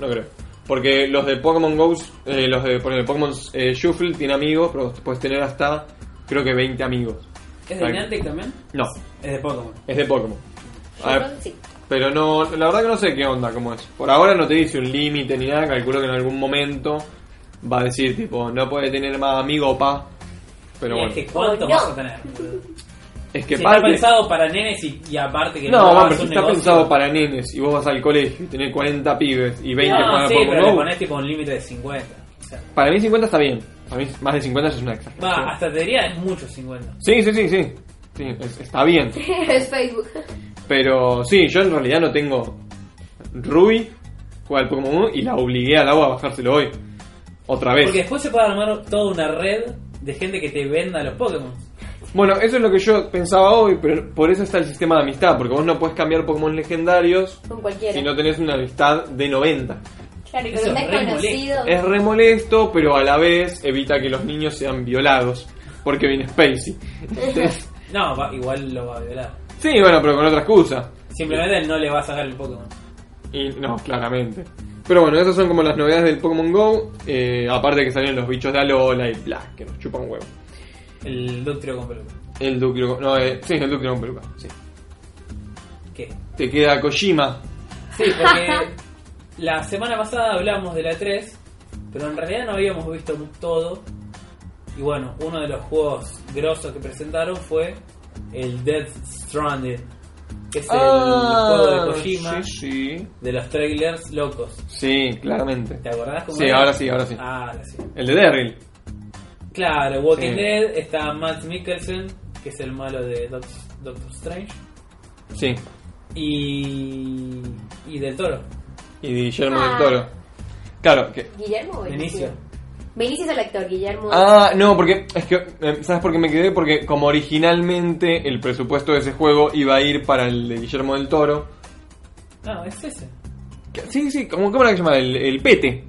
No creo. Porque los de Pokémon Go, eh, los de ponele, Pokémon eh, Shuffle tiene amigos, pero puedes tener hasta, creo que 20 amigos. ¿Es de. Niantic también? No, Es de Pokémon. es de Pokémon. A ver, Sí. pero no, la verdad que no sé qué onda, cómo es. Por ahora no te dice un límite ni nada, calculo que en algún momento va a decir, tipo, no puede tener más amigo pa. Pero Y bueno, es que ¿cuánto no. vas a tener? Es que Si pa- está pensado para nenes y, y aparte que No, hagas man, pero si está negocio. pensado para nenes y vos vas al colegio y tenés 40 pibes y 20 No, juegan sí, Pokémon pero le Go, pones tipo un límite de 50. O sea, para mí 50 está bien. Para mí más de 50 es una exageración. va, hasta te diría es mucho 50. Sí, sí, sí, sí. Sí, es- está bien. es Facebook. Pero sí, yo en realidad no tengo. Ruby juega al Pokémon y la obligué al agua a bajárselo hoy. Otra vez. Porque después se puede armar toda una red de gente que te venda los Pokémon. Bueno, eso es lo que yo pensaba hoy, pero por eso está el sistema de amistad, porque vos no puedes cambiar Pokémon legendarios Con cualquiera. si no tenés una amistad de 90. Claro, y Eso con un es re desconocido. Es re molesto, pero a la vez evita que los niños sean violados, porque viene Spacey. Entonces, No, va- igual lo va a violar. sí, bueno, pero con otra excusa. Simplemente no le va a sacar el Pokémon. Y no, claramente. Pero bueno, esas son como las novedades del Pokémon Go. eh, aparte que salieron los bichos de Alola y bla, que nos chupan huevo. El Doctrio con peluca. El Ductrio, no, eh, sí, el Ductrio con peluca, sí. ¿Qué? Te queda Kojima. Sí, porque la semana pasada hablamos de la 3, pero en realidad no habíamos visto todo. Y bueno, uno de los juegos grosos que presentaron fue el Death Stranded, que es el juego de Kojima Ah, Sí, sí. de los trailers locos. Sí, claramente. ¿Te acordás cómo Sí, era? ahora sí, ahora sí. Ah, ahora sí. El de Daryl. Claro, Walking Sí. Dead está Matt Mikkelsen, que es el malo de Doc- Doctor Strange, Sí. y, y del Toro. Y Guillermo Ah. del Toro. Claro, que. ¿Guillermo o Benicio. Benicio es el actor, Guillermo. Ah, no, porque es que. eh, ¿Sabes por qué me quedé? Porque como originalmente el presupuesto de ese juego iba a ir para el de Guillermo del Toro. No, es ese. Sí, sí, ¿cómo, cómo era que se llama? El, el Pete.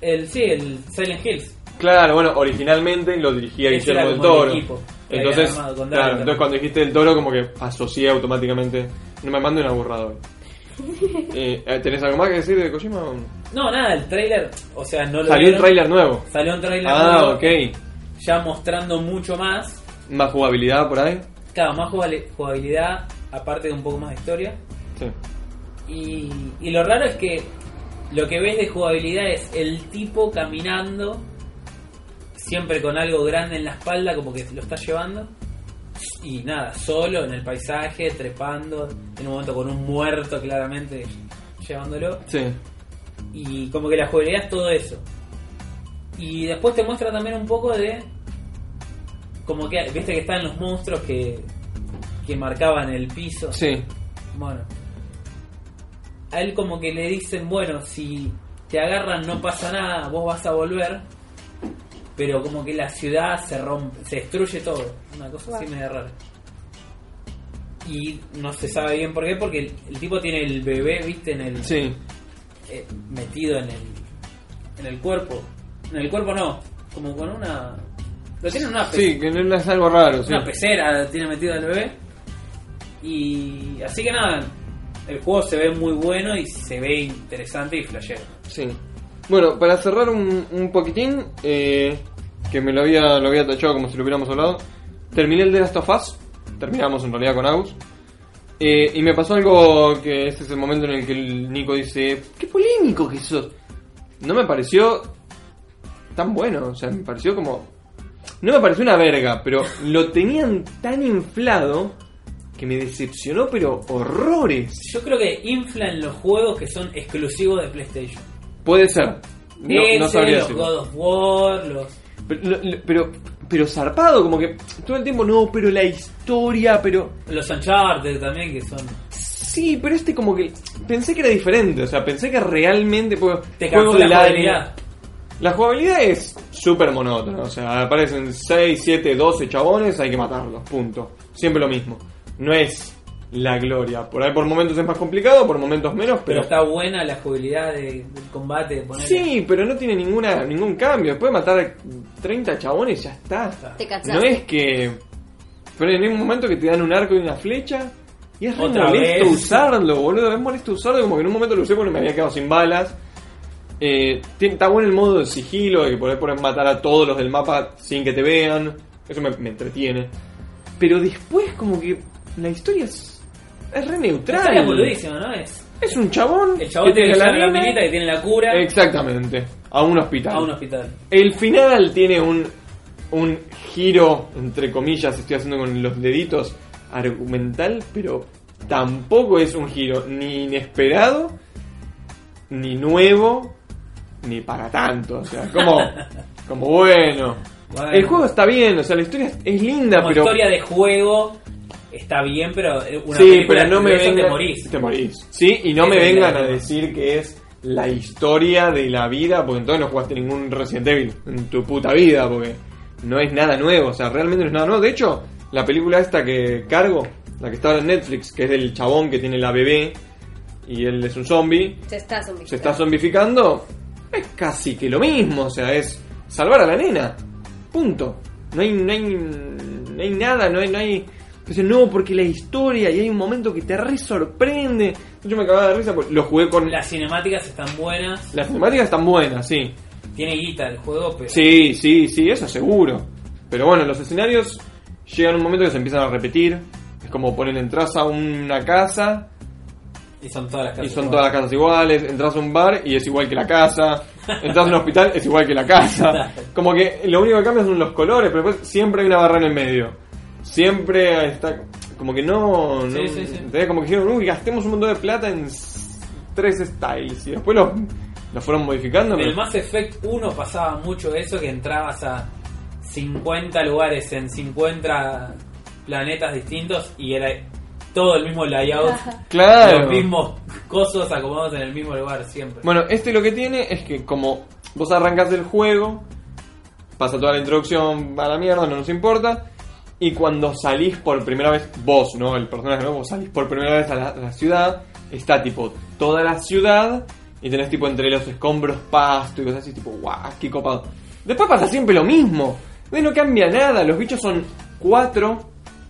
El, sí, el Silent Hills. Claro, bueno, originalmente lo dirigía Ese Guillermo del Toro. equipo Entonces, claro, entonces cuando dijiste del Toro, como que asocié automáticamente. No me mando una burrada hoy. Eh, eh, ¿Tenés algo más que decir de Kojima? no? Nada, el trailer, o sea, no lo Salió un tráiler nuevo. Salió un trailer Ah, nuevo, ok. ya mostrando mucho más. Más jugabilidad por ahí. Claro, más jugabilidad, aparte de un poco más de historia. Sí. Y, y lo raro es que lo que ves de jugabilidad es el tipo caminando, siempre con algo grande en la espalda, como que lo está llevando. Y nada, solo en el paisaje, trepando, en un momento con un muerto claramente llevándolo. Sí. Y como que la jugabilidad es todo eso. Y después te muestra también un poco de. Como que, viste que están los monstruos que, que marcaban el piso. Sí. Bueno. A él como que le dicen, bueno, si te agarran no pasa nada, vos vas a volver. Pero como que la ciudad se rompe, se destruye todo. Una cosa así media rara. Y no se sabe bien por qué, porque el, el tipo tiene el bebé, viste, en el Sí. eh, metido en el en el cuerpo. En el cuerpo no, como con una... Lo tiene en una, pe- Sí, que no es algo raro, sí. una pecera, tiene metido el bebé. Y así que nada, el juego se ve muy bueno y se ve interesante y flashero. Sí. Bueno, para cerrar un, un poquitín, eh, que me lo había, lo había tachado como si lo hubiéramos hablado, terminé el de Last of Us, terminamos en realidad con Agus, eh, y me pasó algo que este es el momento en el que el Nico dice, qué polémico que sos. No me pareció tan bueno, o sea, me pareció como... No me pareció una verga, pero lo tenían tan inflado que me decepcionó, pero horrores. Yo creo que inflan los juegos que son exclusivos de PlayStation. Puede ser. No, no Ese, sabría los. God of War, los... Pero, pero, pero zarpado, como que todo el tiempo, no, pero la historia, pero... Los Uncharted también, que son... Sí, pero este como que... Pensé que era diferente, o sea, pensé que realmente... Pues, Te juego cansó la jugabilidad. La jugabilidad es súper monótona, o sea, aparecen 6, 7, 12 chabones, hay que matarlos, punto. Siempre lo mismo. No es la gloria. Por ahí por momentos es más complicado, por momentos menos, Pero pero... está buena la jugabilidad de- del combate. ponerle- Sí, pero no tiene ninguna ningún cambio. Después de matar 30 chabones ya está. Te. No es que. Pero en un momento que te dan un arco y una flecha. Y es re molesto vez. usarlo, boludo. Es molesto usarlo. Como que en un momento lo usé porque me había quedado sin balas. Eh, está bueno el modo de sigilo, de que podés poder matar a todos los del mapa sin que te vean. Eso me, me entretiene. Pero después, como que la historia es, es re La neutral. es ¿no? Es... Es un chabón. El chabón tiene que la llevar la mina. minita que tiene la cura Exactamente. A un hospital. a un hospital. El final tiene un, un giro, entre comillas, estoy haciendo con los deditos, argumental, pero tampoco es un giro ni inesperado, ni nuevo, ni para tanto. O sea, como, como bueno. Bueno. El juego está bien, o sea, la historia es, es linda, Como pero... historia de juego, está bien, pero eh, una sí, película pero no me vengan. te morís. Te morís. Sí, y no me es vengan a decir que es la historia de la vida, porque entonces no jugaste ningún Resident Evil en tu puta vida, porque no es nada nuevo, o sea, realmente no es nada nuevo. De hecho, la película esta que cargo, la que está en Netflix, que es del chabón que tiene la bebé y él es un zombie, Se está zombificando. se está zombificando, es casi que lo mismo, o sea, es salvar a la nena. Punto. No hay, no hay, no hay nada, no hay, no hay. Entonces, no, porque la historia y hay un momento que te re sorprende. Yo me cagaba de risa porque lo jugué con. Las cinemáticas están buenas, Las temáticas están buenas, sí. tiene guita el juego, pero Sí, sí, sí, eso seguro. Pero bueno, los escenarios llegan un momento que se empiezan a repetir. Es como poner entras a una casa y son todas las Y casas. son iguales. todas las casas iguales, entras a un bar y es igual que la casa, entras a un hospital es igual que la casa. Como que lo único que cambia son los colores, pero después siempre hay una barra en el medio. Siempre está como que no, no Sí, sí, sí. como que dijeron, uy, gastemos un montón de plata en tres styles y después los los fueron modificando. En pero- el Mass Effect 1 pasaba mucho eso, que entrabas a 50 lugares en 50 planetas distintos y era todo el mismo layout, Claro. los mismos cosos acomodados en el mismo lugar siempre. Bueno, este lo que tiene es que como vos arrancás el juego, pasa toda la introducción a la mierda, no nos importa, y cuando salís por primera vez, vos, ¿no? El personaje, ¿no? Vos salís por primera vez a la, a la ciudad, está tipo toda la ciudad, y tenés tipo entre los escombros pasto y cosas así, tipo, guau, qué copado. Después pasa siempre lo mismo. No cambia nada, los bichos son cuatro,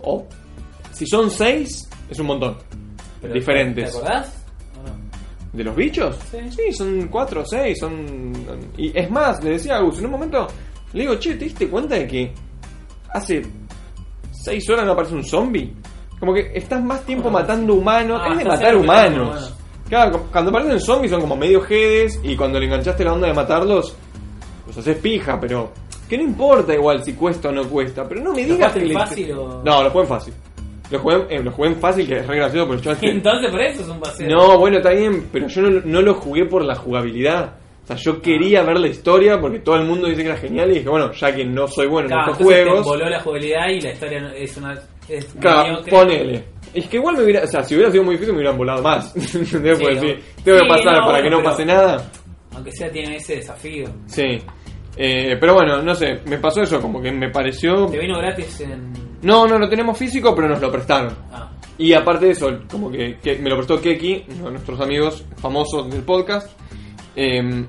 o si son seis, es un montón. Pero, diferentes. ¿Te acordás? ¿O no? ¿De los bichos? Sí. son cuatro o seis, son... Y es más, le decía a Gus, en un momento le digo, che, ¿te diste cuenta de que hace seis horas no aparece un zombie? Como que estás más tiempo matando humanos, Ah, es de matar humanos. humanos. Claro, cu- cuando aparecen zombies son como medio jedes y cuando le enganchaste la onda de matarlos, los haces pija, pero... Que no importa igual si cuesta o no cuesta, pero no me ¿Lo digas que... le- fácil o...? No, lo jugué en fácil. Lo jugué, en- eh, lo fácil, que es re gracioso, pero yo... Entonces por eso es un paseo. No, bueno, está bien, pero yo no, no lo jugué por la jugabilidad. O sea, yo quería ver la historia porque todo el mundo dice que era genial y dije, bueno, ya que no soy bueno en estos te juegos, voló la jugabilidad y la historia no- es una... Es claro, ponele. Es que igual me hubiera, o sea, si hubiera sido muy difícil me hubieran volado más. ¿Entendés? Sí, Porque sí, tengo que pasar no, para que no pase nada. Aunque sea tiene ese desafío. Sí. Eh, pero bueno, no sé, me pasó eso, como que me pareció... Te vino gratis en... No, no lo tenemos físico, pero nos lo prestaron. Ah, Y aparte de eso, como que, que me lo prestó Keki, uno de nuestros amigos famosos del podcast. Eh,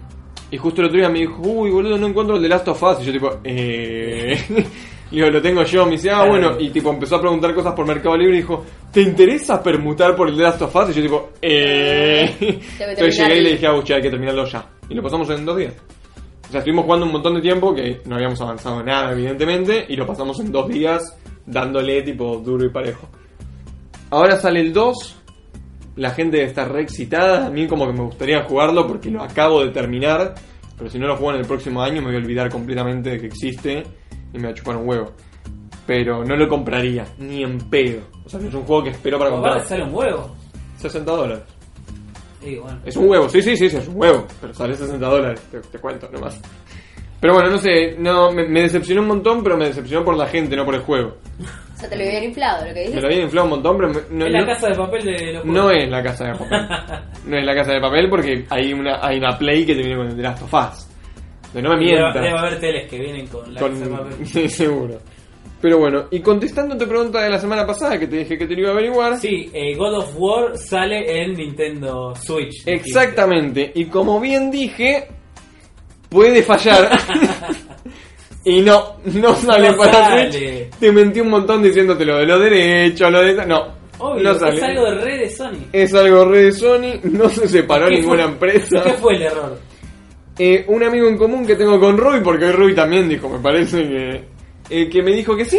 y justo el otro día me dijo, uy, boludo, no encuentro el de Last of Us. Y yo tipo, eh... Digo, lo tengo yo. Me dice, ah, bueno. Y tipo empezó a preguntar cosas por Mercado Libre y dijo, ¿te interesa permutar por el de Last of Us? Y yo tipo, eh... Entonces llegué y le dije, ah, che, hay que terminarlo ya. Y lo pasamos en dos días. O sea, estuvimos jugando un montón de tiempo que no habíamos avanzado nada, evidentemente, y lo pasamos en dos días dándole tipo duro y parejo. Ahora sale el 2, la gente está re excitada, a mí como que me gustaría jugarlo porque lo acabo de terminar, pero si no lo juego en el próximo año me voy a olvidar completamente de que existe y me va a chupar un huevo. Pero no lo compraría, ni en pedo. O sea, no es un juego que espero para comprar. sale un huevo. 60 dólares. Y bueno. Es un huevo, sí, sí, sí, sí, es un huevo. Pero sale 60 dólares, te, te cuento nomás. Pero bueno, no sé, no, me, me decepcionó un montón, pero me decepcionó por la gente, no por el juego. O sea, te lo habían inflado, lo que Me dices. lo habían inflado un montón, pero me- no, es la no- casa de papel de los no es la casa de papel. No es la casa de papel porque hay una, hay una Play que te viene con el The Last of Us. De no me Debe, mientas. debe haber teles que vienen con la Con- casa de papel. Sí, seguro. Pero bueno, y contestando tu pregunta de la semana pasada que te dije que te lo iba a averiguar. Sí, eh, God of War sale en Nintendo Switch. Exactamente. Y como bien dije, puede fallar. y no, no sale No para sale. Switch. Te mentí un montón diciéndote lo de lo derecho, lo de... No, Obvio, no sale. es algo de red de Sony. Es algo re de Sony, no se separó ¿Qué ninguna fue- empresa. ¿Qué fue el error? Eh, un amigo en común que tengo con Rui, porque Rui también dijo, me parece que, eh, que me dijo que sí.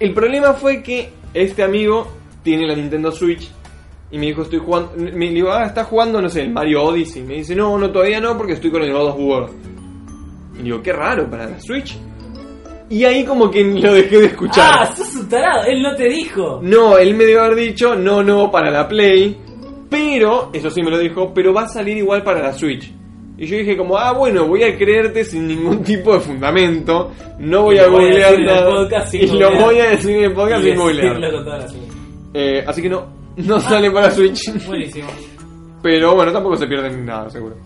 El problema fue que este amigo tiene la Nintendo Switch y me dijo, estoy jugando, me digo, ah, está jugando, no sé, el Mario Odyssey. Me dice, no, no, todavía no, porque estoy con el God of War. Y digo, qué raro para la Switch. Y ahí como que lo dejé de escuchar. Ah, sos un tarado, él no te dijo. No, él me debe haber dicho, no, no, para la Play. Pero, eso sí me lo dijo, pero va a salir igual para la Switch. Y yo dije como, ah, bueno, voy a creerte sin ningún tipo de fundamento. No voy Y a googlear nada. y lo voy a decir en el podcast sin googlear. Eh, así que no, no sale para Switch. Buenísimo. Pero bueno, tampoco se pierden nada, seguro.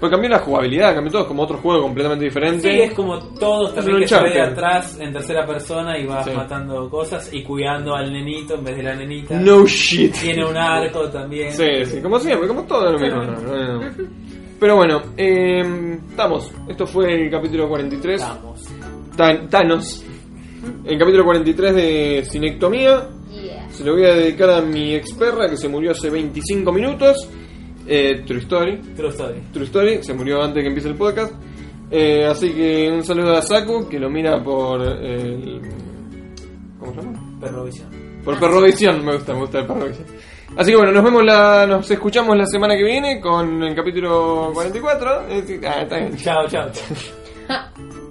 Porque cambió la jugabilidad, cambió todo, es como otro juego completamente diferente. Sí, es como todos Es también que se ve atrás en tercera persona y vas Sí. matando cosas y cuidando al nenito en vez de la nenita. No shit. Tiene un arco también. Sí, sí, como siempre, como todo lo mismo. no, no, no. Pero bueno, eh, estamos. Esto fue el capítulo 43. Vamos. Tan- Thanos. El capítulo 43 de Cinectomía. Yeah. Se lo voy a dedicar a mi ex perra que se murió hace 25 minutos. Eh, True Story. True story. True Story, se murió antes que empiece el podcast. Eh, así que un saludo a Saku, que lo mira por el... ¿Cómo se llama? Perrovisión. Por Perrovisión, me gusta, me gusta el Perrovisión. Así que bueno, nos vemos la, nos escuchamos la semana que viene con el capítulo 44. Es decir, ah, está bien. Chao, chao.